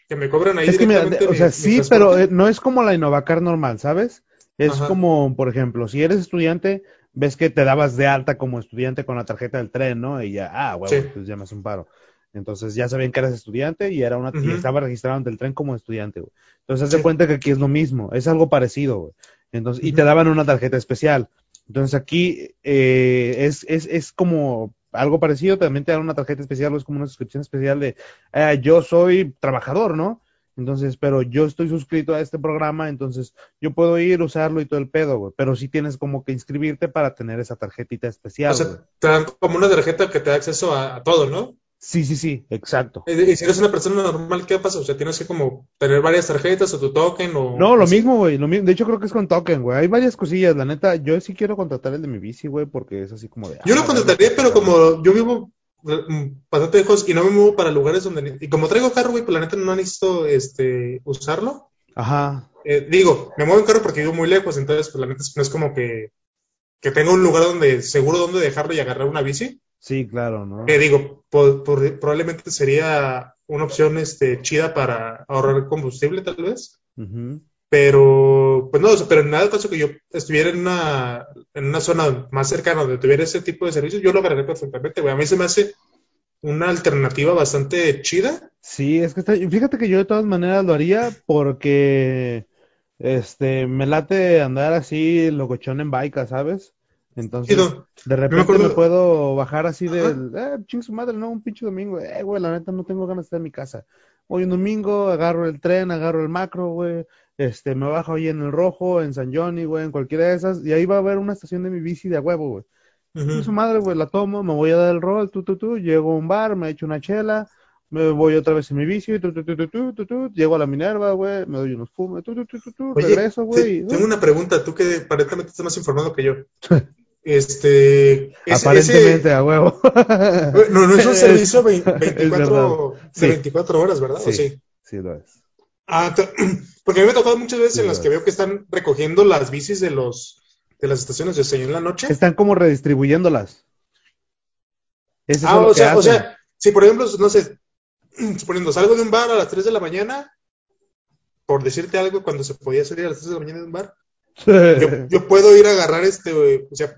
que me cobran ahí Es que mira, o sea, mi- sí, mi pero eh, no es como la Innovacar normal, ¿sabes? Es Ajá. como, por ejemplo, si eres estudiante, ves que te dabas de alta como estudiante con la tarjeta del tren, ¿no? Y ya, ah, huevo, Sí. pues ya me hace un paro. Entonces ya sabían que eras estudiante y era una y estaba registrado ante el tren como estudiante, güey. Entonces haz Sí. cuenta que aquí es lo mismo, es algo parecido, güey. Entonces, y te daban una tarjeta especial. Entonces aquí eh, es, es, es como algo parecido, también te dan una tarjeta especial, o es como una suscripción especial de eh, yo soy trabajador, ¿no? Entonces, pero yo estoy suscrito a este programa, entonces yo puedo ir, usarlo y todo el pedo, güey. Pero sí tienes como que inscribirte para tener esa tarjetita especial, O sea, te dan como una tarjeta que te da acceso a, a todo, ¿no? Sí, sí, sí, exacto. Y, si eres una persona normal, ¿qué pasa? O sea, tienes que como tener varias tarjetas o tu token o... No, lo mismo, güey. De hecho, creo que es con token, güey. Hay varias cosillas, la neta. Yo sí quiero contratar el de mi bici, güey, porque es así como de. Yo ah, lo contrataría, verga, pero como yo vivo mm, bastante lejos y no me muevo para lugares donde... Y como traigo carro, güey, pues la neta no necesito este, usarlo. Ajá. Eh, digo, me muevo en carro porque vivo muy lejos, entonces pues la neta no es como que, que tenga un lugar donde seguro donde dejarlo y agarrar una bici. Sí, claro, ¿no? Que digo, po- por- probablemente sería una opción este, chida para ahorrar combustible, tal vez. Pero, pues no, pero en nada caso que yo estuviera en una, en una zona más cercana donde tuviera ese tipo de servicios, yo lo agarraré perfectamente, güey. A mí se me hace una alternativa bastante chida. Sí, es que está. Fíjate que yo de todas maneras lo haría porque. Este, me late andar así, locochón en bike, ¿sabes? Entonces, de repente me puedo bajar así del, eh, ching su madre, no, un pinche domingo, eh, güey, la neta no tengo ganas de estar en mi casa. Hoy un domingo, agarro el tren, agarro el macro, güey, este, me bajo ahí en el rojo, en San Johnny, güey, en cualquiera de esas, y ahí va a haber una estación de mi bici de a huevo, güey. Y su madre, güey, la tomo, me voy a dar el rol, tu, tu, tu, llego a un bar, me echo una chela, me voy otra vez en mi bici, tu, tu, tu, llego a la Minerva, güey, me doy unos fumes, tu, tu, tu, tu, tu, Oye, regreso, güey. te- tengo uh, una pregunta, tú que aparentemente estás más informado que yo. Este, ese- Aparentemente, a huevo. ese- no, no es un servicio vein- Es 24 de Sí. 24 horas, ¿verdad? ¿O Sí. sí? Sí, lo es. Ah, porque a mí me ha tocado muchas veces Sí, en las que es. veo que están recogiendo las bicis de los de las estaciones de señal en la noche. Están como redistribuyéndolas. Eso es Ah, lo o que sea, o sea, si por ejemplo, no sé, suponiendo, salgo de un bar a las 3 de la mañana, por decirte algo, cuando se podía salir a las 3 de la mañana de un bar, yo, yo puedo ir a agarrar este, o sea,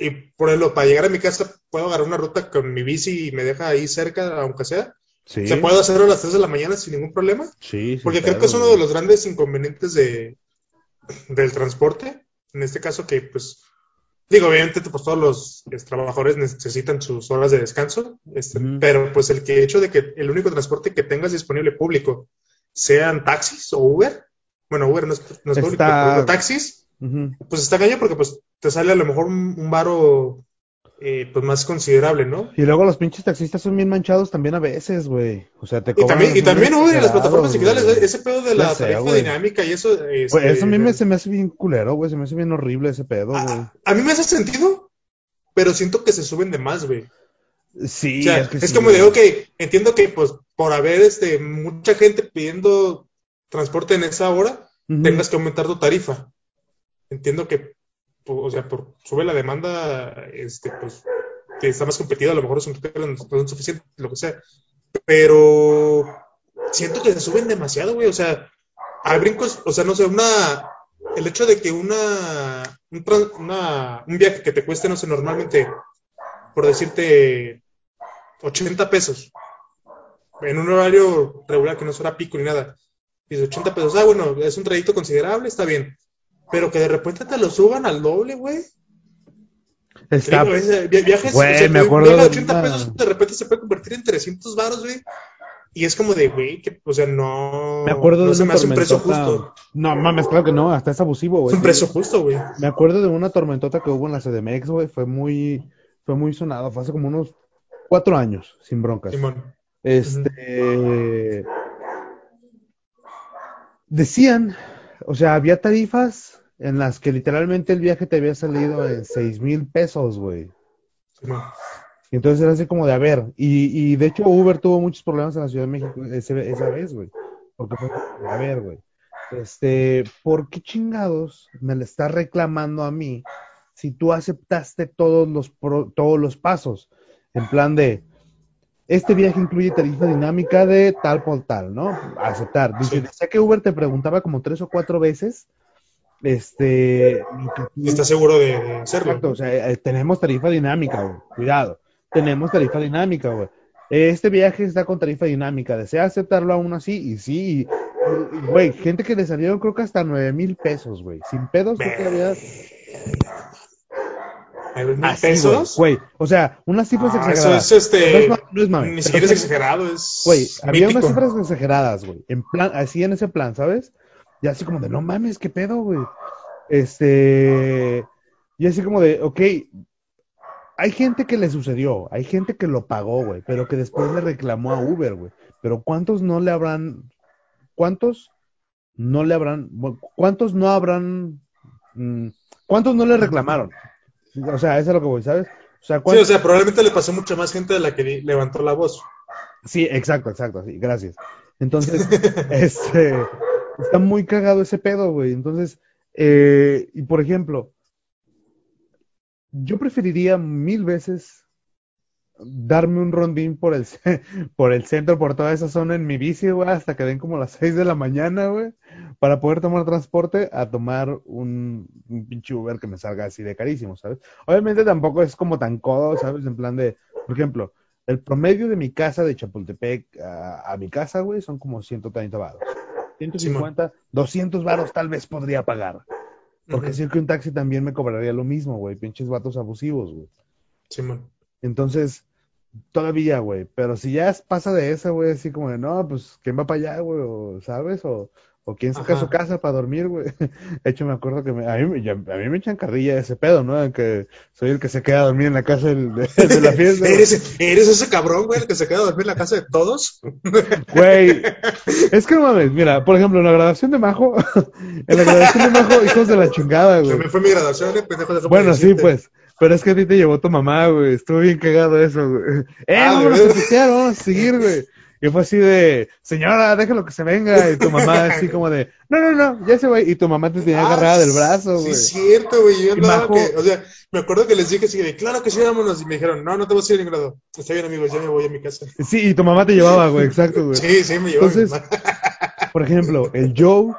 y por ejemplo, para llegar a mi casa, puedo agarrar una ruta con mi bici y me deja ahí cerca, aunque sea. Sí, O sea, puedo hacerlo a las 3 de la mañana sin ningún problema. sí, Porque creo que es uno de los grandes inconvenientes de, del transporte. En este caso que, pues, digo, obviamente pues todos los trabajadores necesitan sus horas de descanso, este, pero pues el que hecho de que el único transporte que tengas disponible público sean taxis o Uber, bueno, Uber no es, no es público, Está- pero los pues está cañón porque pues te sale a lo mejor un, un varo eh, pues más considerable, ¿no? Y luego los pinches taxistas son bien manchados también a veces, güey. O sea, te Y cobran también, y también y las exagerados, plataformas digitales, ese pedo de la sé, tarifa güey. dinámica y eso. Este, eso a mí me, se me hace bien culero, güey. Se me hace bien horrible ese pedo, güey. a, mí me hace sentido, pero siento que se suben de más, güey. Sí, O sea, es que es sí, como güey. ok, entiendo que pues por haber este mucha gente pidiendo transporte en esa hora, tengas que aumentar tu tarifa. Entiendo que, o sea, por sube la demanda, este, pues, que está más competido, a lo mejor es un no, no es suficiente, lo que sea. Pero siento que se suben demasiado, güey. O sea, hay brincos, o sea, no sé, una, el hecho de que una un, una- un viaje que te cueste, no sé, normalmente, por decirte, 80 pesos, en un horario regular que no será pico ni nada, dices 80 pesos, ah, bueno, es un trayecto considerable, está bien, pero que de repente te lo suban al doble, güey. Está, Digo, ese vi- viajes, Güey, o sea, me acuerdo de de 80 una- pesos de repente se puede convertir en 300 baros, güey. Y es como de, güey, que, o sea, no, me acuerdo no de se me hace un precio justo. No, mames, claro que no, hasta es abusivo, Es güey. un precio justo, güey. Me acuerdo de una tormentota que hubo en la CDMX, güey, fue muy, fue muy sonado, fue hace como unos cuatro años, sin broncas. Simón. Este, decían, o sea, había tarifas en las que literalmente el viaje te había salido en seis mil pesos, güey. Y entonces era así como de, a ver, y, y de hecho Uber tuvo muchos problemas en la Ciudad de México ese- esa vez, güey. Porque fue como de, a ver, güey, este, ¿por qué chingados me le estás reclamando a mí si tú aceptaste todos los, pro- todos los pasos? En plan de, este viaje incluye tarifa dinámica de tal por tal, ¿no? Aceptar. Dice, Sí. que Uber te preguntaba como tres o cuatro veces, este, tú- estás seguro de, de hacerlo. Exacto, o sea, eh, tenemos tarifa dinámica, güey. Cuidado. Tenemos tarifa dinámica, güey. Este viaje está con tarifa dinámica. ¿Desea aceptarlo aún así? Y sí, y- güey, gente que le salieron creo que hasta nueve mil pesos, güey. Sin pedos, creo que había... ¿A los mil Así, pesos? güey. O sea, unas cifras Ah, eso exageradas. es este. No es no es mame, Ni siquiera es exagerado, es. Güey, había unas cifras exageradas, güey. En plan, así en ese plan, ¿sabes? Y así como de, no mames, qué pedo, güey. Este. Y así como de, ok. Hay gente que le sucedió, hay gente que lo pagó, güey, pero que después le reclamó a Uber, güey. Pero ¿cuántos no le habrán. ¿Cuántos no le habrán. ¿Cuántos no habrán. mm, ¿Cuántos no le reclamaron? O sea, eso es lo que voy, ¿sabes? O sea, Sí, ¿cuántos... o sea, probablemente le pasó mucha más gente de la que levantó la voz. Sí, exacto, exacto, sí, gracias. Entonces, este, está muy cagado ese pedo, güey. Entonces, eh, y por ejemplo, yo preferiría mil veces darme un rondín por el, por el centro, por toda esa zona en mi bici, güey, hasta que den como las seis de la mañana, güey, para poder tomar transporte a tomar un, un pinche Uber que me salga así de carísimo, ¿sabes? Obviamente tampoco es como tan codo, ¿sabes? En plan de, por ejemplo, el promedio de mi casa de Chapultepec a, a mi casa, güey, son como 130 varos. 150, 200 varos tal vez podría pagar. Porque Ujú. si que un taxi también me cobraría lo mismo, güey, pinches vatos abusivos, güey. Simón. Entonces, todavía, güey. Pero si ya pasa de esa, güey, así como de, no, pues, ¿quién va para allá, güey? ¿sabes? O, o quién saca Ajá. su casa para dormir, güey. De hecho, me acuerdo que me- a, mí, a mí me echan carrilla ese pedo, ¿no? De Que soy el que se queda a dormir en la casa del- de, de la fiesta. ¿Eres, eres ese cabrón, güey, el que se queda a dormir en la casa de todos. Güey, es que no mames, mira, por ejemplo, en la grabación de Majo, en la grabación de Majo, hijos de la chingada, güey. También fue mi graduación, eh, pendejo. déjame Bueno, sí, pues. Pero es que a ti te llevó tu mamá, güey. Estuvo bien cagado eso, güey. ¡Eh, Ah, ¿de vámonos a vamos a seguir, güey! Y fue así de, señora, déjalo que se venga. Y tu mamá así como de, no, no, no, ya se va. Y tu mamá te tenía Ah, agarrada del brazo, Sí, güey. es cierto, güey. Yo andaba Majo- que, o sea, me acuerdo que les dije así de, claro que sí, vámonos. Y me dijeron, no, no te vas a ir a ningún lado. Está bien, amigos, ya me voy a mi casa. Sí, y tu mamá te llevaba, güey, exacto, güey. Sí, sí, me llevó mi Entonces. Por ejemplo, el Joe,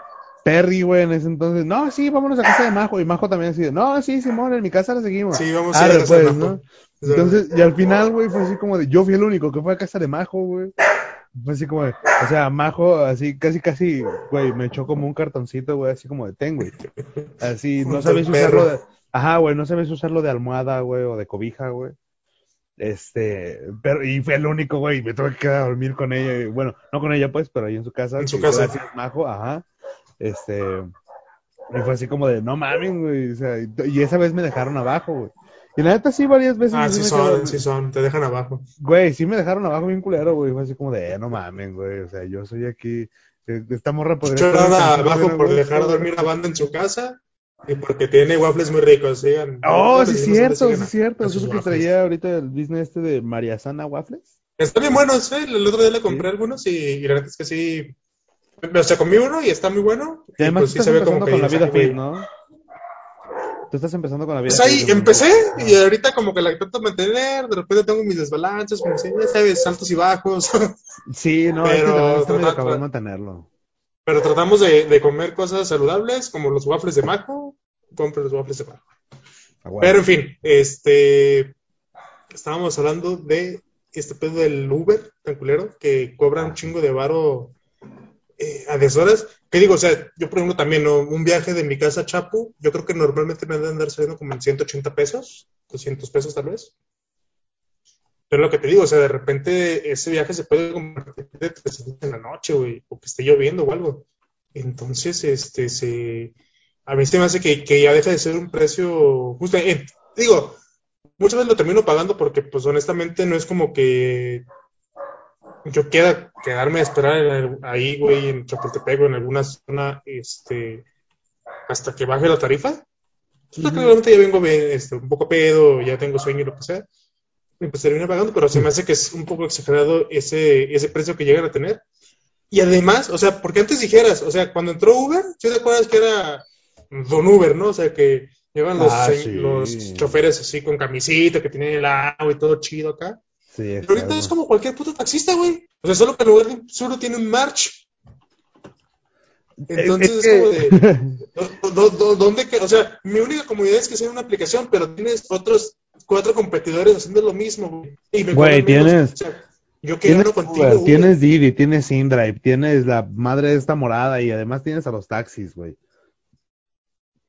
Perry, güey, en ese entonces, no, sí, vámonos a casa de Majo. Y Majo también así de, no, sí, Simón, en mi casa la seguimos. Sí, vamos a ir a Arre, casa de pues, Majo. ¿no? Entonces, y al final, güey, fue así como de, yo fui el único que fue a casa de Majo, güey. Fue así como de, o sea, Majo, así, casi, casi, güey, me echó como un cartoncito, güey, así como de, ten, güey. Así, no sabes usarlo de, ajá, güey, no sabes usarlo de almohada, güey, o de cobija, güey. Este, pero, y fue el único, güey, y me tuve que quedar a dormir con ella, y, bueno, no con ella, pues, pero ahí en su casa. En su casa. Majo, ajá. Este, y fue así como de, no mames, güey, o sea, y, y esa vez me dejaron abajo, güey. Y la neta sí, varias veces. Ah, sí son, sí son, te dejan abajo. Güey, sí me dejaron abajo bien culero, güey. Fue así como de, eh, no mames, güey. O sea, yo soy aquí. eh, Esta morra podría estar abajo ¿no, por güey? dejar dormir a banda en su casa y porque tiene waffles muy ricos. Sigan. Oh, sí, cierto, sí, cierto. Eso es lo que traía ahorita el business este de Mariasana Waffles. Están bien buenos, ¿eh? El otro día le compré Sí. algunos y, y la neta es que sí. O sea, comí uno y está muy bueno. Y además pues sí se ve como que con la vida fit, ¿no? Tú estás empezando con la vida Pues ahí empecé y ahorita como que la intento mantener, de repente tengo mis desbalances, como si ya sabes, altos y bajos. Sí, no, es que Pero también está medio tratar- cabrón mantenerlo. Pero tratamos de, de comer cosas saludables, como los waffles de Maco. Compre los waffles de Maco. Ah, bueno. Pero en fin, este. Estábamos hablando de este pedo del Uber, tan culero, que cobra un chingo de varo eh, a deshoras. ¿Qué digo? O sea, yo por ejemplo también, ¿no? un viaje de mi casa a Chapu, yo creo que normalmente me han de andar saliendo como en 180 pesos, 200 pesos tal vez. Pero lo que te digo, o sea, de repente ese viaje se puede convertir de 300 en la noche, güey, o que esté lloviendo o algo. Entonces, este, se, a mí se me hace que, ya deja de ser un precio justo. eh, digo, muchas veces lo termino pagando porque, pues, honestamente, no es como que yo quiera quedarme a esperar en el- ahí, güey, en Chapultepec o en alguna zona, este, hasta que baje la tarifa. Pues, realmente ya vengo este, un poco pedo, ya tengo sueño y lo que sea. Y pues termino pagando, pero se me hace que es un poco exagerado ese, ese precio que llegan a tener. Y además, o sea, porque antes dijeras, o sea, cuando entró Uber, ¿sí te acuerdas que era Don Uber, ¿no? O sea, que llevan los, Ah, sí. los choferes así con camisita, que tienen el agua y todo chido acá. Sí, Pero ahorita es como cualquier puto taxista, güey. O sea, solo que en lugar de solo tiene un march. Entonces es, que- como de. ¿dó- dó- dó- ¿Dónde que? O sea, mi única comodidad es que sea una aplicación, pero tienes otros cuatro competidores haciendo lo mismo, güey. Y me Güey, tienes- O sea, yo quiero Tienes, uno contigo, Uber, tienes Didi, tienes InDrive, tienes la madre de esta morada y además tienes a los taxis, güey.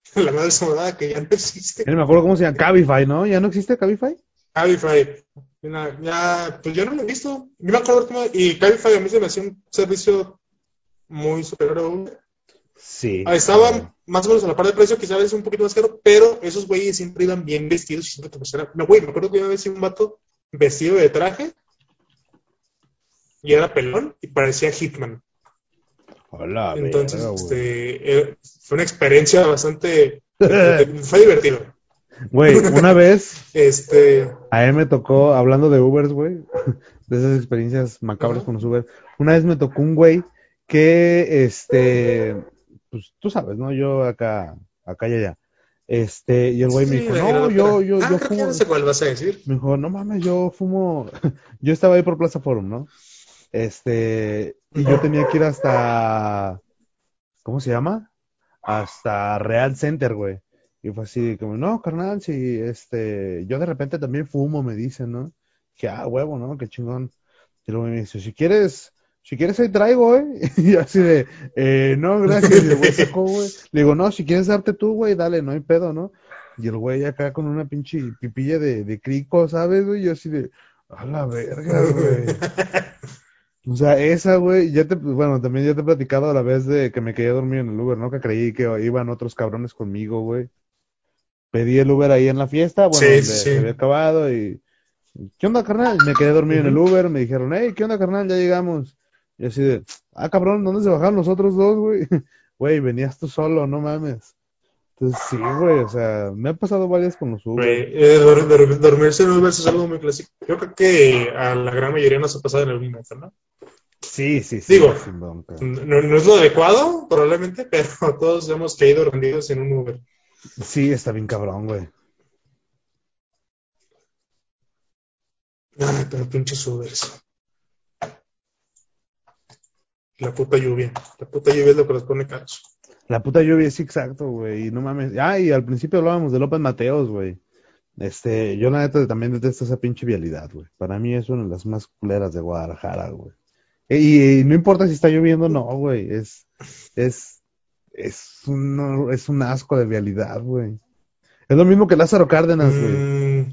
La madre sonada que ya no existe. No me acuerdo cómo se llama, Cabify, ¿no? ¿Ya no existe Cabify? Cabify. Ya, ya, pues yo no lo he visto. Yo me acuerdo cómo. Y Cabify a mí se me hacía un servicio muy superior a Uber. Sí. Estaba más o menos a la par de precio, quizás es un poquito más caro, pero esos güeyes siempre iban bien vestidos y siempre te. No, güey, me acuerdo que una vez vi un vato vestido de traje y era pelón y parecía Hitman. Hola, Entonces, este, eh, fue una experiencia bastante. fue divertido. Güey, una vez Este, a él me tocó, hablando de Ubers, güey, de esas experiencias macabras con los Uber, una vez me tocó un güey que, este, pues tú sabes, ¿no? Yo acá, acá y allá. Este, y el güey me dijo, no, yo, yo, ah, yo fumo. no sé cuál vas a decir. Me dijo, no mames, yo fumo. Yo estaba ahí por Plaza Forum, ¿no? Este, y yo tenía que ir hasta. ¿Cómo se llama? Hasta Real Center, güey. Y fue así, como, no, carnal, si este. Yo de repente también fumo, me dicen, ¿no? Dije, ah, huevo, ¿no? Qué chingón. Y luego me dice, si quieres. Si quieres ahí traigo, ¿eh? Y yo así de, eh, no, gracias. Y el güey sacó, güey. Le digo, no, si quieres darte tú, güey, dale, no hay pedo, ¿no? Y el güey acá con una pinche pipilla de, de crico, ¿sabes, güey? Yo así de, a la verga, güey. O sea, esa, güey, ya te, bueno, también ya te he platicado a la vez de que me quedé dormido en el Uber, ¿no? Que creí que iban otros cabrones conmigo, güey. Pedí el Uber ahí en la fiesta, bueno, Sí, sí, se había acabado y, ¿qué onda, carnal? Me quedé dormido en el Uber, me dijeron, hey, ¿qué onda, carnal? Ya llegamos. Y así de, ah, cabrón, ¿dónde se bajaron los otros dos, güey? Güey, venías tú solo, no mames. Entonces, sí, güey, o sea, me han pasado varias con los Uber. Güey, eh, dor- dor- dormirse en Uber es algo muy clásico. Yo creo que a la gran mayoría nos ha pasado en algún momento, ¿no? Sí, sí, sí, Digo. No, no es lo adecuado, probablemente, pero todos hemos caído rendidos en un Uber. Sí, está bien cabrón, güey. Ay, pero pinches Ubers. La puta lluvia. La puta lluvia es lo que los pone caros. La puta lluvia es exacto, güey, y no mames. Ah, y al principio hablábamos de López Mateos, güey. Este, yo la neta también detesto esa pinche vialidad, güey. Para mí es una de las más culeras de Guadalajara, güey. Y, y no importa si está lloviendo o no, güey. Es, es, es un, es un asco de vialidad, güey. Es lo mismo que Lázaro Cárdenas, güey. Mm,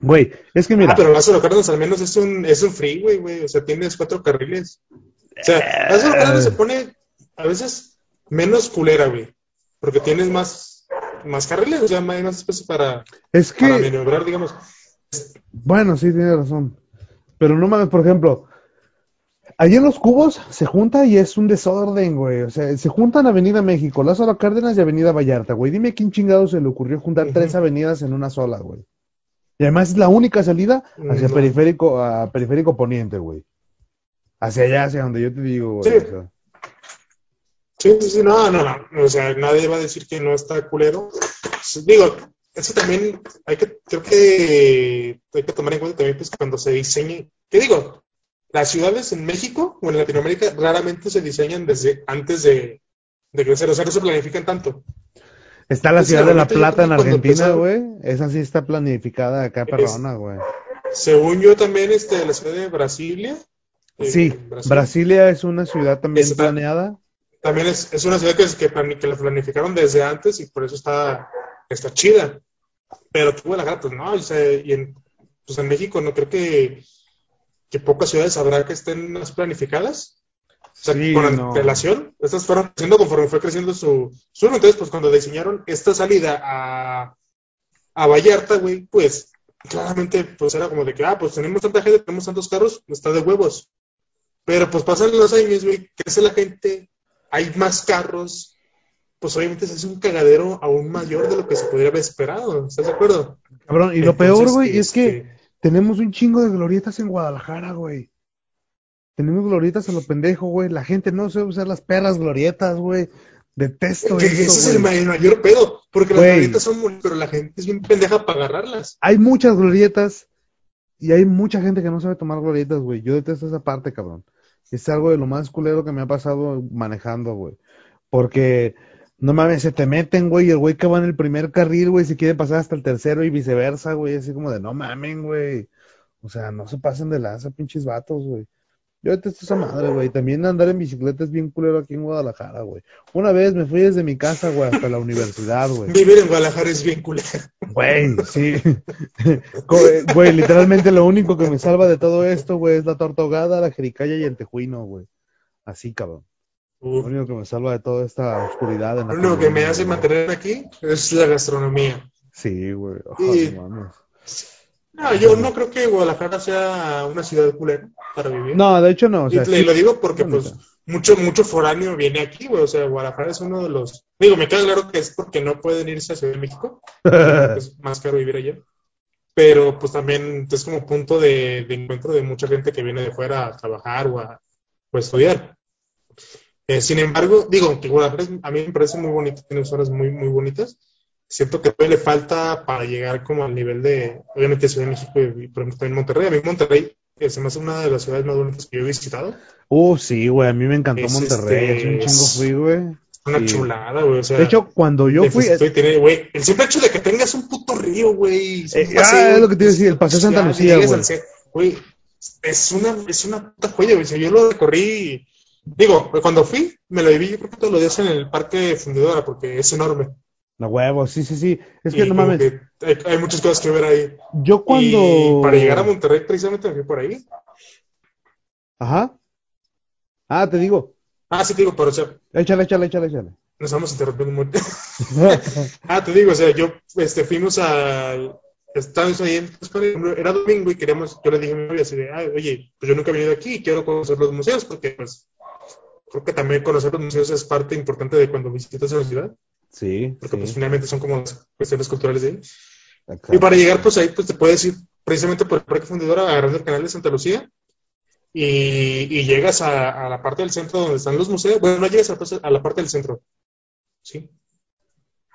Güey, es que mira, Ah, pero Lázaro Cárdenas al menos es un, es un freeway, güey. O sea, tienes cuatro carriles. O sea, Lázaro Cárdenas se pone a veces menos culera, güey. Porque tienes más, más carriles, o sea, hay más espacio para, es para que, maniobrar, digamos. bueno, sí, tienes razón. Pero no mames, por ejemplo, allí en los cubos se junta y es un desorden, güey. O sea, se juntan Avenida México, Lázaro Cárdenas y Avenida Vallarta, güey. Dime quién chingado se le ocurrió juntar tres avenidas en una sola, güey. Y además es la única salida hacia No. periférico, a periférico poniente, güey. Hacia allá, hacia donde yo te digo, güey. Sí. o sea. Sí, sí, sí, no, no, no. O sea, nadie va a decir que no está culero. Digo, eso también hay que, creo que hay que tomar en cuenta también, pues, cuando se diseñe. ¿Qué digo? Las ciudades en México o en Latinoamérica raramente se diseñan desde antes de, de crecer, o sea, no se planifican tanto. Está la ciudad de La Plata en Argentina, güey. Esa sí está planificada acá, perrona, güey. Según yo también, este, la ciudad de Brasilia. eh, Sí, Brasil, Brasilia es una ciudad también Está- planeada. También es, es una ciudad que, que, la planificaron desde antes y por eso está, está chida. Pero aquí Guadalajara, pues no, o sea, y en, pues en México no creo que, que pocas ciudades habrá que estén más planificadas. O sea, Sí, con no. relación, estas fueron creciendo conforme fue creciendo su, su entonces, pues cuando diseñaron esta salida a, a Vallarta, güey, pues claramente, pues era como de que, ah, pues tenemos tanta gente, tenemos tantos carros, está de huevos. Pero pues pasan los años, güey, crece la gente, hay más carros, pues obviamente se hace un cagadero aún mayor de lo que se podría haber esperado, ¿estás de acuerdo? Cabrón, y lo peor, güey, es que este, tenemos un chingo de glorietas en Guadalajara, güey. Tenemos glorietas a lo pendejo, güey. La gente no sabe usar las perras glorietas, güey. Detesto que ese eso, es el, ma- güey. el mayor pedo, porque las glorietas son muy, pero la gente es bien pendeja para agarrarlas. Hay muchas glorietas y hay mucha gente que no sabe tomar glorietas, güey. Yo detesto esa parte, cabrón. Es algo de lo más culero que me ha pasado manejando, güey. Porque, no mames, se te meten, güey, y el güey que va en el primer carril, güey, se quiere pasar hasta el tercero y viceversa, güey. Así como de, no mamen, güey. O sea, no se pasen de lanza, pinches vatos, güey. Yo detesto esa madre, güey. También andar en bicicleta es bien culero aquí en Guadalajara, güey. Una vez me fui desde mi casa, güey, hasta la universidad, güey. Vivir en Guadalajara es bien culero. Güey, sí. Eh, Güey, literalmente lo único que me salva de todo esto, güey, es la torta ahogada, la jericaya y el tejuino, güey. Así, cabrón. Lo único que me salva de toda esta oscuridad en la Lo único que me hace güey. mantenerme aquí es la gastronomía. Sí, güey. Oh, Y- no yo no creo que Guadalajara sea una ciudad culera para vivir. No, de hecho no, o y sea, le- sí- lo digo porque bonita. pues mucho mucho foráneo viene aquí, güey. O sea, Guadalajara es uno de los... Digo, me queda claro que es porque no pueden irse a Ciudad de México. es más caro vivir allá. Pero pues también es como punto de, de encuentro de mucha gente que viene de fuera a trabajar o a, o a estudiar. Eh, sin embargo, digo es- a mí me parece muy bonito, tiene zonas muy, muy bonitas. Siento que todavía le falta para llegar como al nivel de, obviamente, Ciudad de México y, por ejemplo, también Monterrey. A mí Monterrey eh, se me hace una de las ciudades más bonitas que yo he visitado. Uh, sí, güey, a mí me encantó Es, Monterrey, este, hace un chingo fui, güey. Una Sí. chulada, güey. O sea, De hecho, cuando yo fui, tiene, güey, el simple hecho de que tengas un puto río, güey. Eh, ah, es lo que te iba a decir, el Paseo Santa Lucía, güey. es una, es una puta joya, güey. O sea, yo lo recorrí, digo, cuando fui, me lo viví, yo creo que todos los días en el Parque Fundidora, porque es enorme. no huevo, sí, sí, sí. Es Y que no mames, que hay, hay muchas cosas que ver ahí. yo cuando... Y para llegar a Monterrey, precisamente me fui por ahí. Ajá. Ah, te digo. Ah, sí, te digo, pero o sea, Échale, échale, échale, échale. nos vamos interrumpiendo mucho. Ah, te digo, o sea, yo este, fuimos al. Estábamos ahí en era domingo y queríamos, yo le dije a mi novia así de, "Ay, oye, pues yo nunca he venido aquí y quiero conocer los museos, porque pues creo que también conocer los museos es parte importante de cuando visitas una ciudad, Sí, porque pues finalmente son como las cuestiones culturales de ahí. Y para llegar pues ahí, pues te puedes ir precisamente por el Parque Fundidora, agarrando el canal de Santa Lucía y, y llegas a, a la parte del centro donde están los museos. Bueno, no llegas a, a la parte del centro. ¿Sí?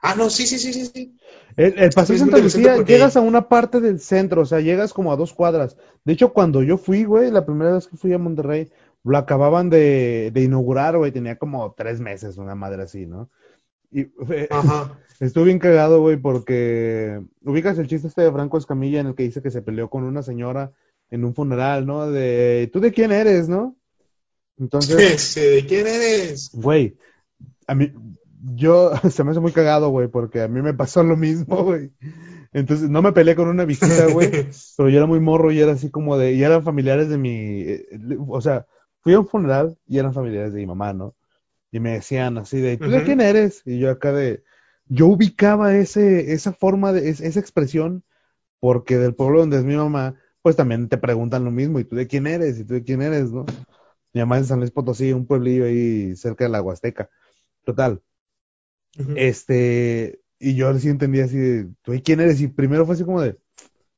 Ah, no, sí, sí, sí, sí, sí. El, el Paseo Santa Lucía, porque- llegas a una parte del centro, o sea, llegas como a dos cuadras. De hecho, cuando yo fui, güey, la primera vez que fui a Monterrey, lo acababan de, de inaugurar, güey, tenía como tres meses, una madre así, ¿no? Y Ajá. estuve bien cagado, güey, porque ubicas el chiste este de Franco Escamilla en el que dice que se peleó con una señora en un funeral, ¿no? De, ¿tú de quién eres, no? Entonces, ¿De quién eres? Güey, a mí, yo, se me hace muy cagado, güey, porque a mí me pasó lo mismo, güey. Entonces, no me peleé con una visita, güey, pero yo era muy morro y era así como de, y eran familiares de mi, eh, o sea, fui a un funeral y eran familiares de mi mamá, ¿no? Y me decían así de, ¿tú de Ujú. quién eres? Y yo acá de, yo ubicaba ese, esa forma de, es- esa expresión, porque del pueblo donde es mi mamá, pues también te preguntan lo mismo, ¿y tú de quién eres? ¿Y tú de quién eres, no? Mi mamá es de San Luis Potosí, un pueblillo ahí cerca de la Huasteca. Total. Ujú. Este, y yo sí entendía así de, ¿tú de quién eres? Y primero fue así como de,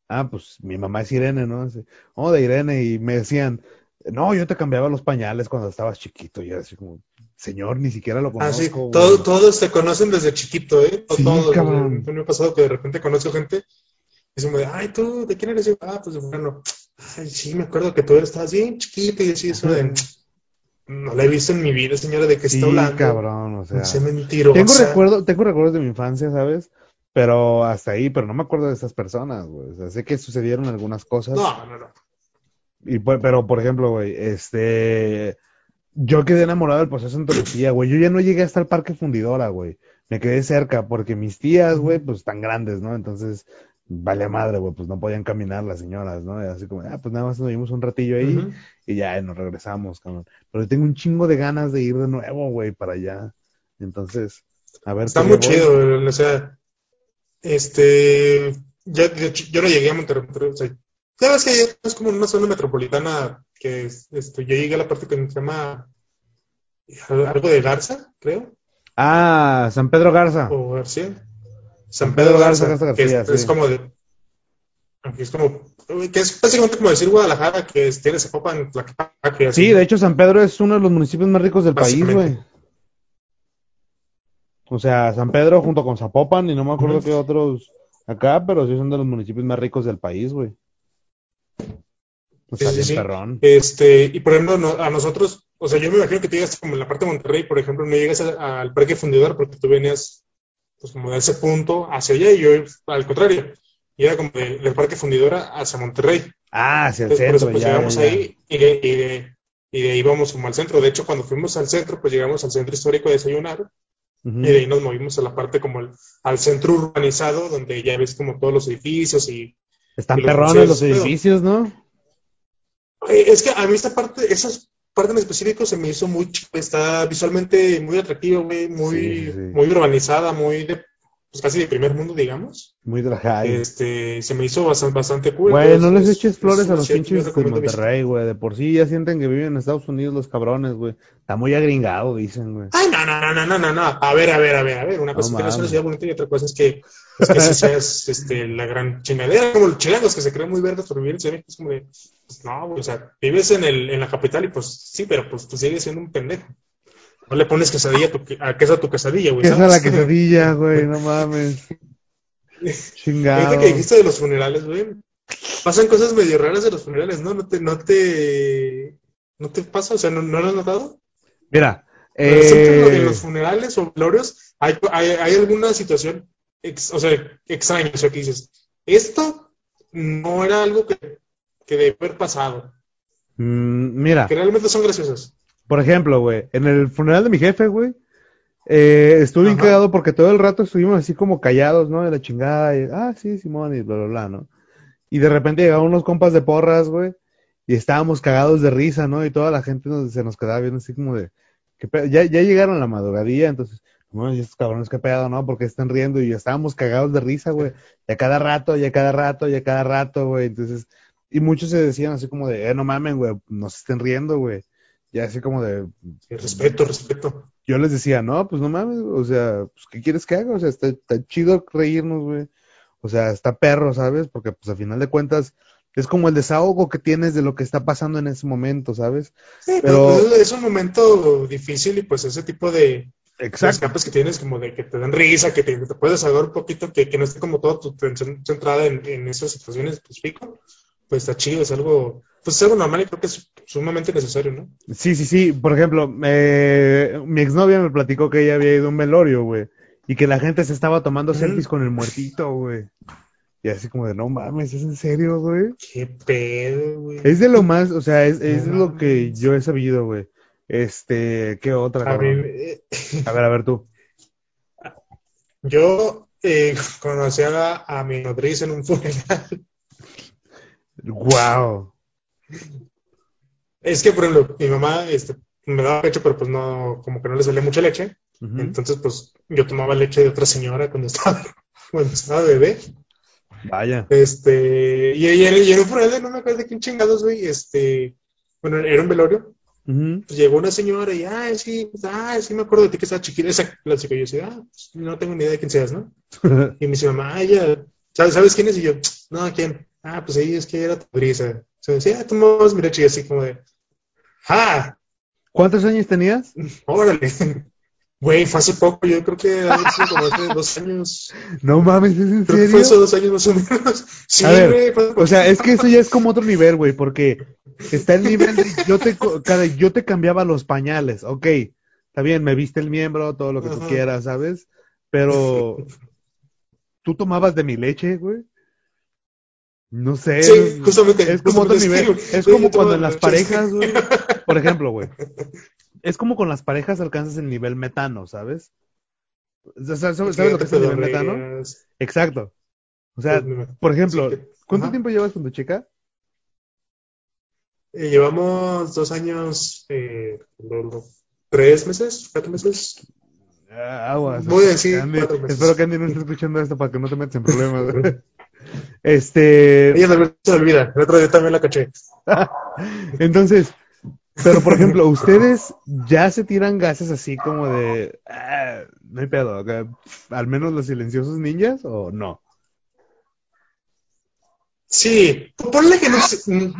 ah, pues mi mamá es Irene, ¿no? Así, oh, de Irene. Y me decían, no, yo te cambiaba los pañales cuando estabas chiquito. Y así como, señor, ni siquiera lo Ah, sí. conozco. güey". Todo- todos te conocen desde chiquito, ¿eh? Sí, todos. cabrón. Me ha pasado que de repente conozco gente y se me dice, ay, ¿tú de quién eres? Y yo, ah, pues de fulano. Ay, sí, me acuerdo que tú estabas bien chiquito y así, eso de. No la he visto en mi vida, señora, de qué Sí, está hablando. cabrón, o sea. Sea mentirosa. Tengo recuerdo, tengo recuerdos de mi infancia, ¿sabes? Pero hasta ahí, pero no me acuerdo de esas personas, güey. O sea, sé que sucedieron algunas cosas. No, no, no. Y pues, pero, por ejemplo, güey, este, yo quedé enamorado del proceso de Antología, güey. Yo ya no llegué hasta el Parque Fundidora, güey. Me quedé cerca porque mis tías, güey, pues están grandes, ¿no? Entonces, vale madre, güey, pues no podían caminar las señoras, ¿no? Y así como, ah, pues nada más nos dimos un ratillo ahí Ujú. y ya y nos regresamos, cabrón. Pero tengo un chingo de ganas de ir de nuevo, güey, para allá. Entonces, a ver. Está muy le voy. chido, o sea, este, hecho, yo no llegué a Monterrey, Monterrey, o sea, ya ves que es como una zona metropolitana que es, yo llegué a la parte que se llama algo de Garza, creo, Ah, San Pedro Garza. o García, San San Pedro Pedro Garza, Garza, Garza que es, García, es sí. como de, que es como, que es básicamente como decir Guadalajara, que es- tiene Zapopan, Tlaquepaque, así. Sí, de hecho, San Pedro es uno de los municipios más ricos del país, güey. O sea, San Pedro junto con Zapopan y no me acuerdo Ujú. qué otros acá, pero sí son de los municipios más ricos del país, güey. Sí, sí, perrón. Este, y por ejemplo, no- a nosotros, o sea, yo me imagino que tú llegas como en la parte de Monterrey, por ejemplo, no llegas al Parque Fundidor porque tú venías, pues como de ese punto hacia allá y yo al contrario, y era como de- del Parque Fundidora hacia Monterrey. Ah, hacia el Entonces, por eso centro, pues ya, llegamos ya, ahí y de, y, de, y de ahí íbamos como al centro. De hecho, cuando fuimos al centro, pues llegamos al centro histórico a desayunar y de ahí nos movimos a la parte como el- al centro urbanizado, donde ya ves como todos los edificios y Están los perrones los pero- edificios, ¿no? Eh, Es que a mí esta parte, esa parte en específico se me hizo muy está visualmente muy atractiva, muy, sí, sí. muy urbanizada, muy de, pues casi de primer mundo, digamos. Muy high. Este, se me hizo bastante, bastante cool. Güey, no les eches es- flores es a los pinches de Monterrey, güey. De por sí ya sienten que viven en Estados Unidos los cabrones, güey. Está muy agringado, dicen, güey. Ay, no, no, no, no, no, no. A ver, a ver, a ver, a ver. Una No cosa es que no es una ciudad bonita y otra cosa es que, es que sí seas este, la gran chingadera, como los chilangos que se creen muy verdes por vivir en Ciudad es como de, pues no, güey, o sea, vives en, el, en la capital y pues sí, pero pues tú sigues siendo un pendejo. No le pones quesadilla a tu, a queso a tu quesadilla, güey. ¿Qué es a la quesadilla, güey? No mames. Chingado. Ahorita que dijiste de los funerales, güey, pasan cosas medio raras de los funerales, ¿no? No te, no te, no te pasa, o sea, ¿no, no lo has notado? Mira, Pero siempre en los- eh, los funerales o velorios hay, hay, hay alguna situación, ex- o sea, extraña, o sea, que dices, esto no era algo que, que debe haber pasado, mm, mira, que realmente son graciosas. Por ejemplo, güey, en el funeral de mi jefe, güey, eh, estuve bien cagado porque todo el rato estuvimos así como callados, ¿no? De la chingada, y, ah, sí, Simón, y bla, bla, bla, ¿no? Y de repente llegaban unos compas de porras, güey, y estábamos cagados de risa, ¿no? Y toda la gente nos- se nos quedaba viendo así como de, ¿qué pedo? Ya, ya llegaron la madrugadía, entonces, bueno, y estos cabrones, ¿qué pedo, no? Porque están riendo y ya estábamos cagados de risa, güey. Y a cada rato, y a cada rato, y a cada rato, güey. Entonces, y muchos se decían así como de, eh, no mamen, güey, no se estén riendo, güey. Y así como de, Sí, Respeto, respeto. yo les decía, no, pues no mames, o sea, pues, ¿qué quieres que haga? O sea, está, está chido reírnos, güey. O sea, está perro, ¿sabes? Porque, pues, a final de cuentas, es como el desahogo que tienes de lo que está pasando en ese momento, ¿sabes? Sí, Pero- pero pues, es un momento difícil y pues ese tipo de, Exacto. escapes que tienes como de que te dan risa, que te, puedes ahogar un poquito, que, que no esté como toda tu atención centrada en, en esas situaciones específicas, pues está chido, es algo, pues es algo normal y creo que es sumamente necesario, ¿no? Sí, sí, sí. Por ejemplo, eh, mi exnovia me platicó que ella había ido a un velorio, güey. Y que la gente se estaba tomando selfies con el muertito, güey. Y así como de, no mames, ¿es en serio, güey? Qué pedo, güey. Es de lo más, o sea, es, es No lo que yo he sabido, güey. Este, ¿qué otra, A eh, A ver, a ver tú. yo eh, conocí a, a mi nodriza en un funeral. Wow. Es que, por ejemplo, mi mamá este, me daba pecho, pero pues no, como que no le salía mucha leche. Entonces, pues yo tomaba leche de otra señora cuando estaba, cuando estaba bebé. Vaya. Este, y, y, en un funeral no me acuerdo de quién chingados, güey, este, bueno, era un velorio. Pues llegó una señora y, ah, sí, pues, ah, sí me acuerdo de ti que estaba chiquita, esa clásica. Y yo decía, ah, pues, no tengo ni idea de quién seas, ¿no? Y me dice, mamá, ah, ella, ¿sabes, ¿sabes quién es? Y yo, no, ¿quién? Ah, pues ella es que era tu brisa. O sea, decía, ah, tomamos mi leche y así como de, ah, ¿Cuántos años tenías? órale. Güey, fue hace poco, yo creo que hace como hace dos años. No mames, ¿es en Creo que serio? fue hace dos años más o menos. Sí, güey. O sea, es que eso ya es como otro nivel, güey, porque está el nivel de yo te, yo te cambiaba los pañales, ok, está bien, me viste el miembro, todo lo que tú Ajá. quieras, ¿sabes? Pero tú tomabas de mi leche, güey. No sé. Sí, justamente. Es como otro nivel. Es como cuando en las parejas, güey. Por ejemplo, güey. Es como con las parejas alcanzas el nivel metano, ¿sabes? ¿Sabes, sabes lo que es el nivel metano? Exacto. O sea, Pues, por ejemplo, ¿cuánto ajá. tiempo llevas con tu chica? Eh, llevamos dos años, eh, tres meses, cuatro meses. Ah, aguas. Voy a decir Andy, cuatro meses. espero que Andy no esté escuchando esto para que no te metas en problemas. este, Ella también se olvida. El otro día también la caché. entonces, pero por ejemplo, ¿ustedes ya se tiran gases así como de, ah, no hay pedo, al menos los silenciosos ninjas o no? Sí, ponle que no,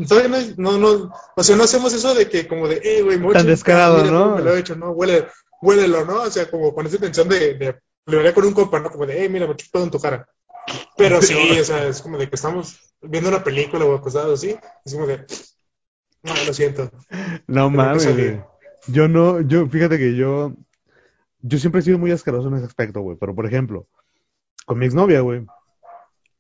todavía no, no, no, o sea, no hacemos eso de que como de, eh, güey, a Tan descarado, mira ¿no? Me lo he hecho, ¿no? Huele, huélelo, ¿no? O sea, como con esa intención de, de, haría con un compa, ¿no? Como de, eh, mira, me en tu cara. Pero sí, o sea, es como de que estamos viendo una película o acostados así, es como de, no, lo siento. No mames. Yo no, yo, fíjate que yo, yo siempre he sido muy asqueroso en ese aspecto, güey. Pero por ejemplo, con mi exnovia, güey,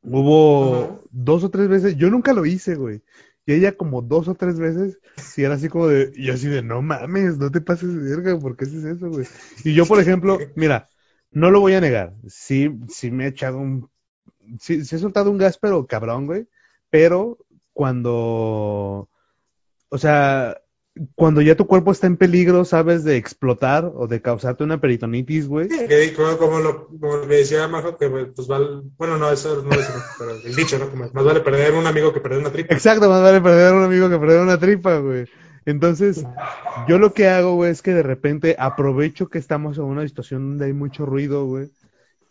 hubo dos o tres veces, yo nunca lo hice, güey. Y ella como dos o tres veces, sí era así como de, y yo así de, no mames, no te pases de verga, ¿por qué haces eso, güey? Y yo, por ejemplo, mira, no lo voy a negar, sí, sí me he echado un, sí, sí he soltado un gas, pero cabrón, güey. Pero cuando, o sea, cuando ya tu cuerpo está en peligro, sabes, de explotar o de causarte una peritonitis, güey. Que, como, como lo, como que decía Majo, que pues vale, bueno, no, eso no es, pero el dicho, ¿no? Como, más vale perder un amigo que perder una tripa. Exacto, más vale perder un amigo que perder una tripa, güey. Entonces, yo lo que hago, güey, es que de repente aprovecho que estamos en una situación donde hay mucho ruido, güey.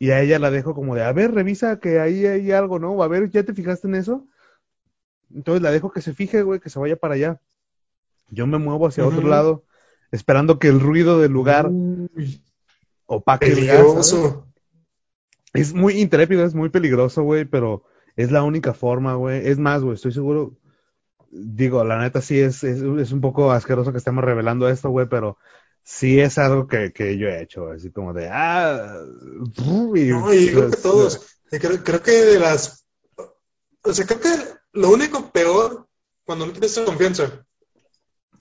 Y a ella la dejo como de, a ver, revisa que ahí hay algo, ¿no? O a ver, ¿ya te fijaste en eso? Entonces la dejo que se fije, güey, que se vaya para allá. Yo me muevo hacia otro lado, esperando que el ruido del lugar Uy, opaque el peligroso. Es muy intrépido, es muy peligroso, güey, pero es la única forma, güey. Es más, güey, estoy seguro. Digo, la neta sí es, es, es un poco asqueroso que estemos revelando esto, güey, pero sí es algo que, que yo he hecho, así como de, ah, y, No, y creo que pues, todos. Y creo, creo que de las. O sea, creo que lo único peor cuando no tienes esa confianza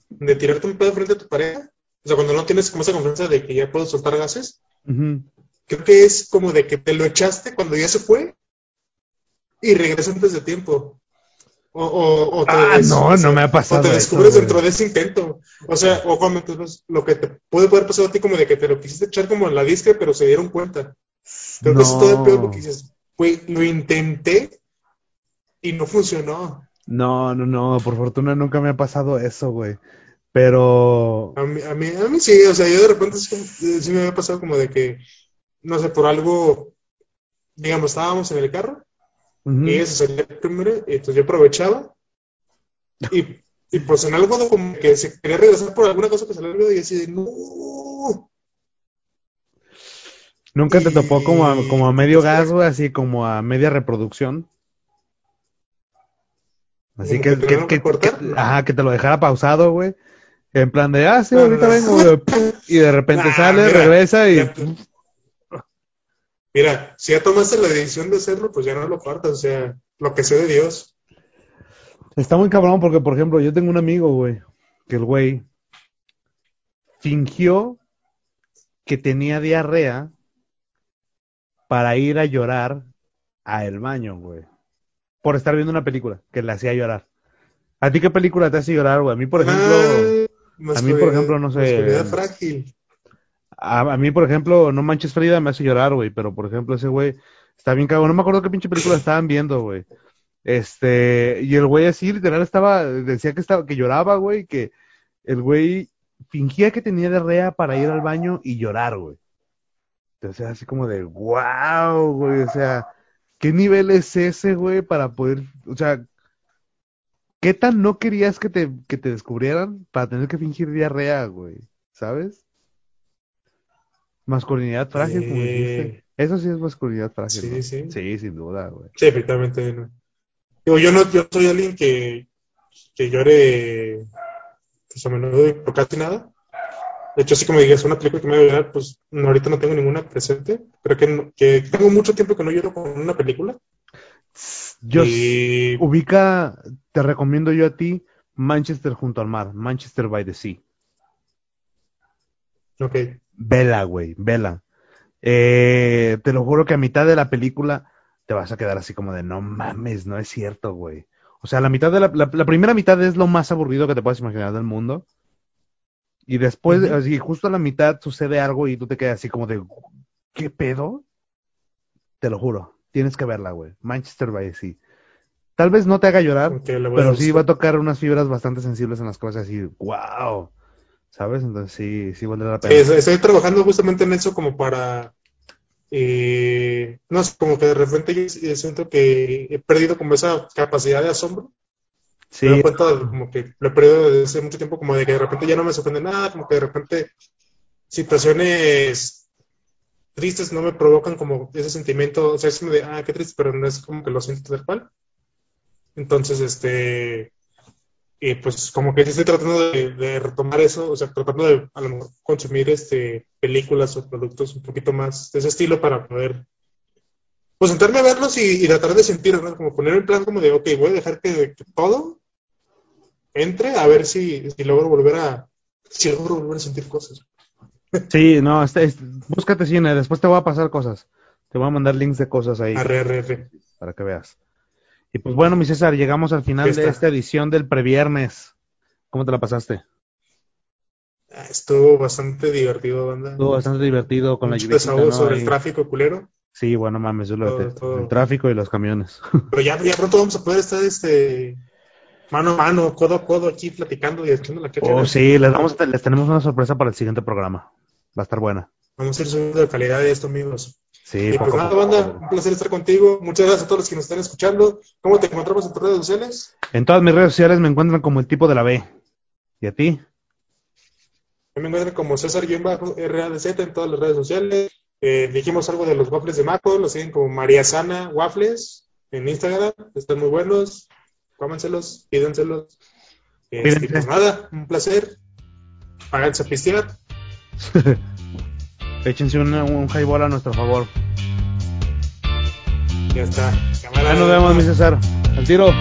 de tirarte un pedo frente a tu pareja, o sea, cuando no tienes como esa confianza de que ya puedo soltar gases, creo que es como de que te lo echaste cuando ya se fue y regresa antes de tiempo. O, o, o te Ah, des- no, o sea, no me ha pasado O te eso, descubres dentro de ese intento. O sea, o cuando te- lo que te puede poder pasar a ti como de que te lo quisiste echar como en la disque, pero se dieron cuenta. Creo que eso es todo el peor porque dices, güey, lo intenté y no funcionó. No, no, no, por fortuna nunca me ha pasado eso, güey. Pero, A mí, a mí, a mí sí, o sea, yo de repente como- eh, sí me había pasado como de que, no sé, por algo, digamos, estábamos en el carro y ella se salía primero, y entonces yo aprovechaba y, y pues en algo como que se quería regresar por alguna cosa que salió y así de, no. nunca te topó como a, Y- como a medio gas, güey, así como a media reproducción. Así que, que que, ajá, que te lo dejara pausado, güey. En plan de, ah, sí, Ah, ahorita vengo, güey. Y de repente Ah, sale, mira, regresa y... ya- Mira, si ya tomaste la decisión de hacerlo, pues ya no lo cortas, o sea, lo que sé de Dios. Está muy cabrón porque, por ejemplo, yo tengo un amigo, güey, que el güey fingió que tenía diarrea para ir a llorar a el baño, güey. Por estar viendo una película que le hacía llorar. ¿A ti qué película te hace llorar, güey? A mí, por ejemplo, Ah, a mí, por ejemplo, no sé, frágil. A, a mí, por ejemplo, No Manches Frida me hace llorar, güey. Pero, por ejemplo, ese güey está bien cabrón. No me acuerdo qué pinche película estaban viendo, güey. Este, y el güey así, literal, estaba, decía que estaba, que lloraba, güey, que el güey fingía que tenía diarrea para ir al baño y llorar, güey. Entonces, así como de, wow, güey, o sea, ¿qué nivel es ese, güey, para poder, o sea, qué tan no querías que te, que te descubrieran para tener que fingir diarrea, güey, ¿sabes? Masculinidad frágil, como dijiste. Eso sí es masculinidad frágil. sí, ¿no? sí. Sí, sin duda, güey. Sí, efectivamente. no. Digo, yo no, yo soy alguien que, que llore pues, a menudo por casi nada. De hecho, así como digas, una película que me va a llorar, pues no, ahorita no tengo ninguna presente. Creo que, no- que tengo mucho tiempo que no lloro con una película. Yo y ubica, te recomiendo yo a ti Manchester junto al mar, Manchester by the Sea. Ok, Vela, güey, vela. Eh, te lo juro que a mitad de la película te vas a quedar así como de no mames, no es cierto, güey. O sea, la mitad de la, la, la primera mitad es lo más aburrido que te puedas imaginar del mundo. Y después, Ujú. así, justo a la mitad sucede algo y tú te quedas así como de ¿qué pedo? Te lo juro, tienes que verla, güey. Manchester by the Sea. Tal vez no te haga llorar, pero sí va a tocar unas fibras bastante sensibles en las cosas así, wow. ¿Sabes? Entonces sí, sí valdrá la pena. estoy- estoy trabajando justamente en eso como para, eh, no sé, como que de repente yo siento que he perdido como esa capacidad de asombro. Sí, Me doy cuenta de como que lo he perdido desde hace mucho tiempo, como de que de repente ya no me sorprende nada, como que de repente situaciones tristes no me provocan como ese sentimiento, o sea, es como de, ah, qué triste, pero no es como que lo siento tal cual. Entonces, este, y pues como que sí estoy tratando de, de retomar eso, o sea, tratando de a lo mejor consumir este, películas o productos un poquito más de ese estilo para poder, pues sentarme a verlos y, y tratar de sentir, ¿no? Como poner el plan como de, ok, voy a dejar que, que todo entre a ver si, si logro volver a, si logro volver a sentir cosas. sí, no, este, este- búscate cine, después te voy a pasar cosas. Te voy a mandar links de cosas ahí Arre, arre, arre. para que veas. Y pues bueno, mi César, llegamos al final de esta edición del previernes. ¿Cómo te la pasaste? Ah, Estuvo bastante divertido, banda. Estuvo bastante divertido con la lluvia. desahogo sobre el tráfico culero. Sí, bueno, mames, yo lo Todo. El tráfico y los camiones. Pero ya, ya pronto vamos a poder estar este mano a mano, codo a codo aquí platicando y echando la cacha. Oh, sí, les, vamos a- les tenemos una sorpresa para el siguiente programa. Va a estar buena. Vamos a ir subiendo de calidad de esto, amigos. Sí, Y pues nada, banda, un placer estar contigo. Muchas gracias a todos los que nos están escuchando. ¿Cómo te encontramos en tus redes sociales? En todas mis redes sociales me encuentran como el tipo de la B. ¿Y a ti? Me encuentran como César-RADZ en todas las redes sociales. Eh, dijimos algo de los waffles de Maco, lo siguen como María Sana Waffles en Instagram. Están muy buenos. Cómanselos, pídenselos. Y Cuídense. pues nada, un placer. Háganse a pistear. Échense un, un highball a nuestro favor. Ya está. Ya nos vemos, mi César. Al tiro.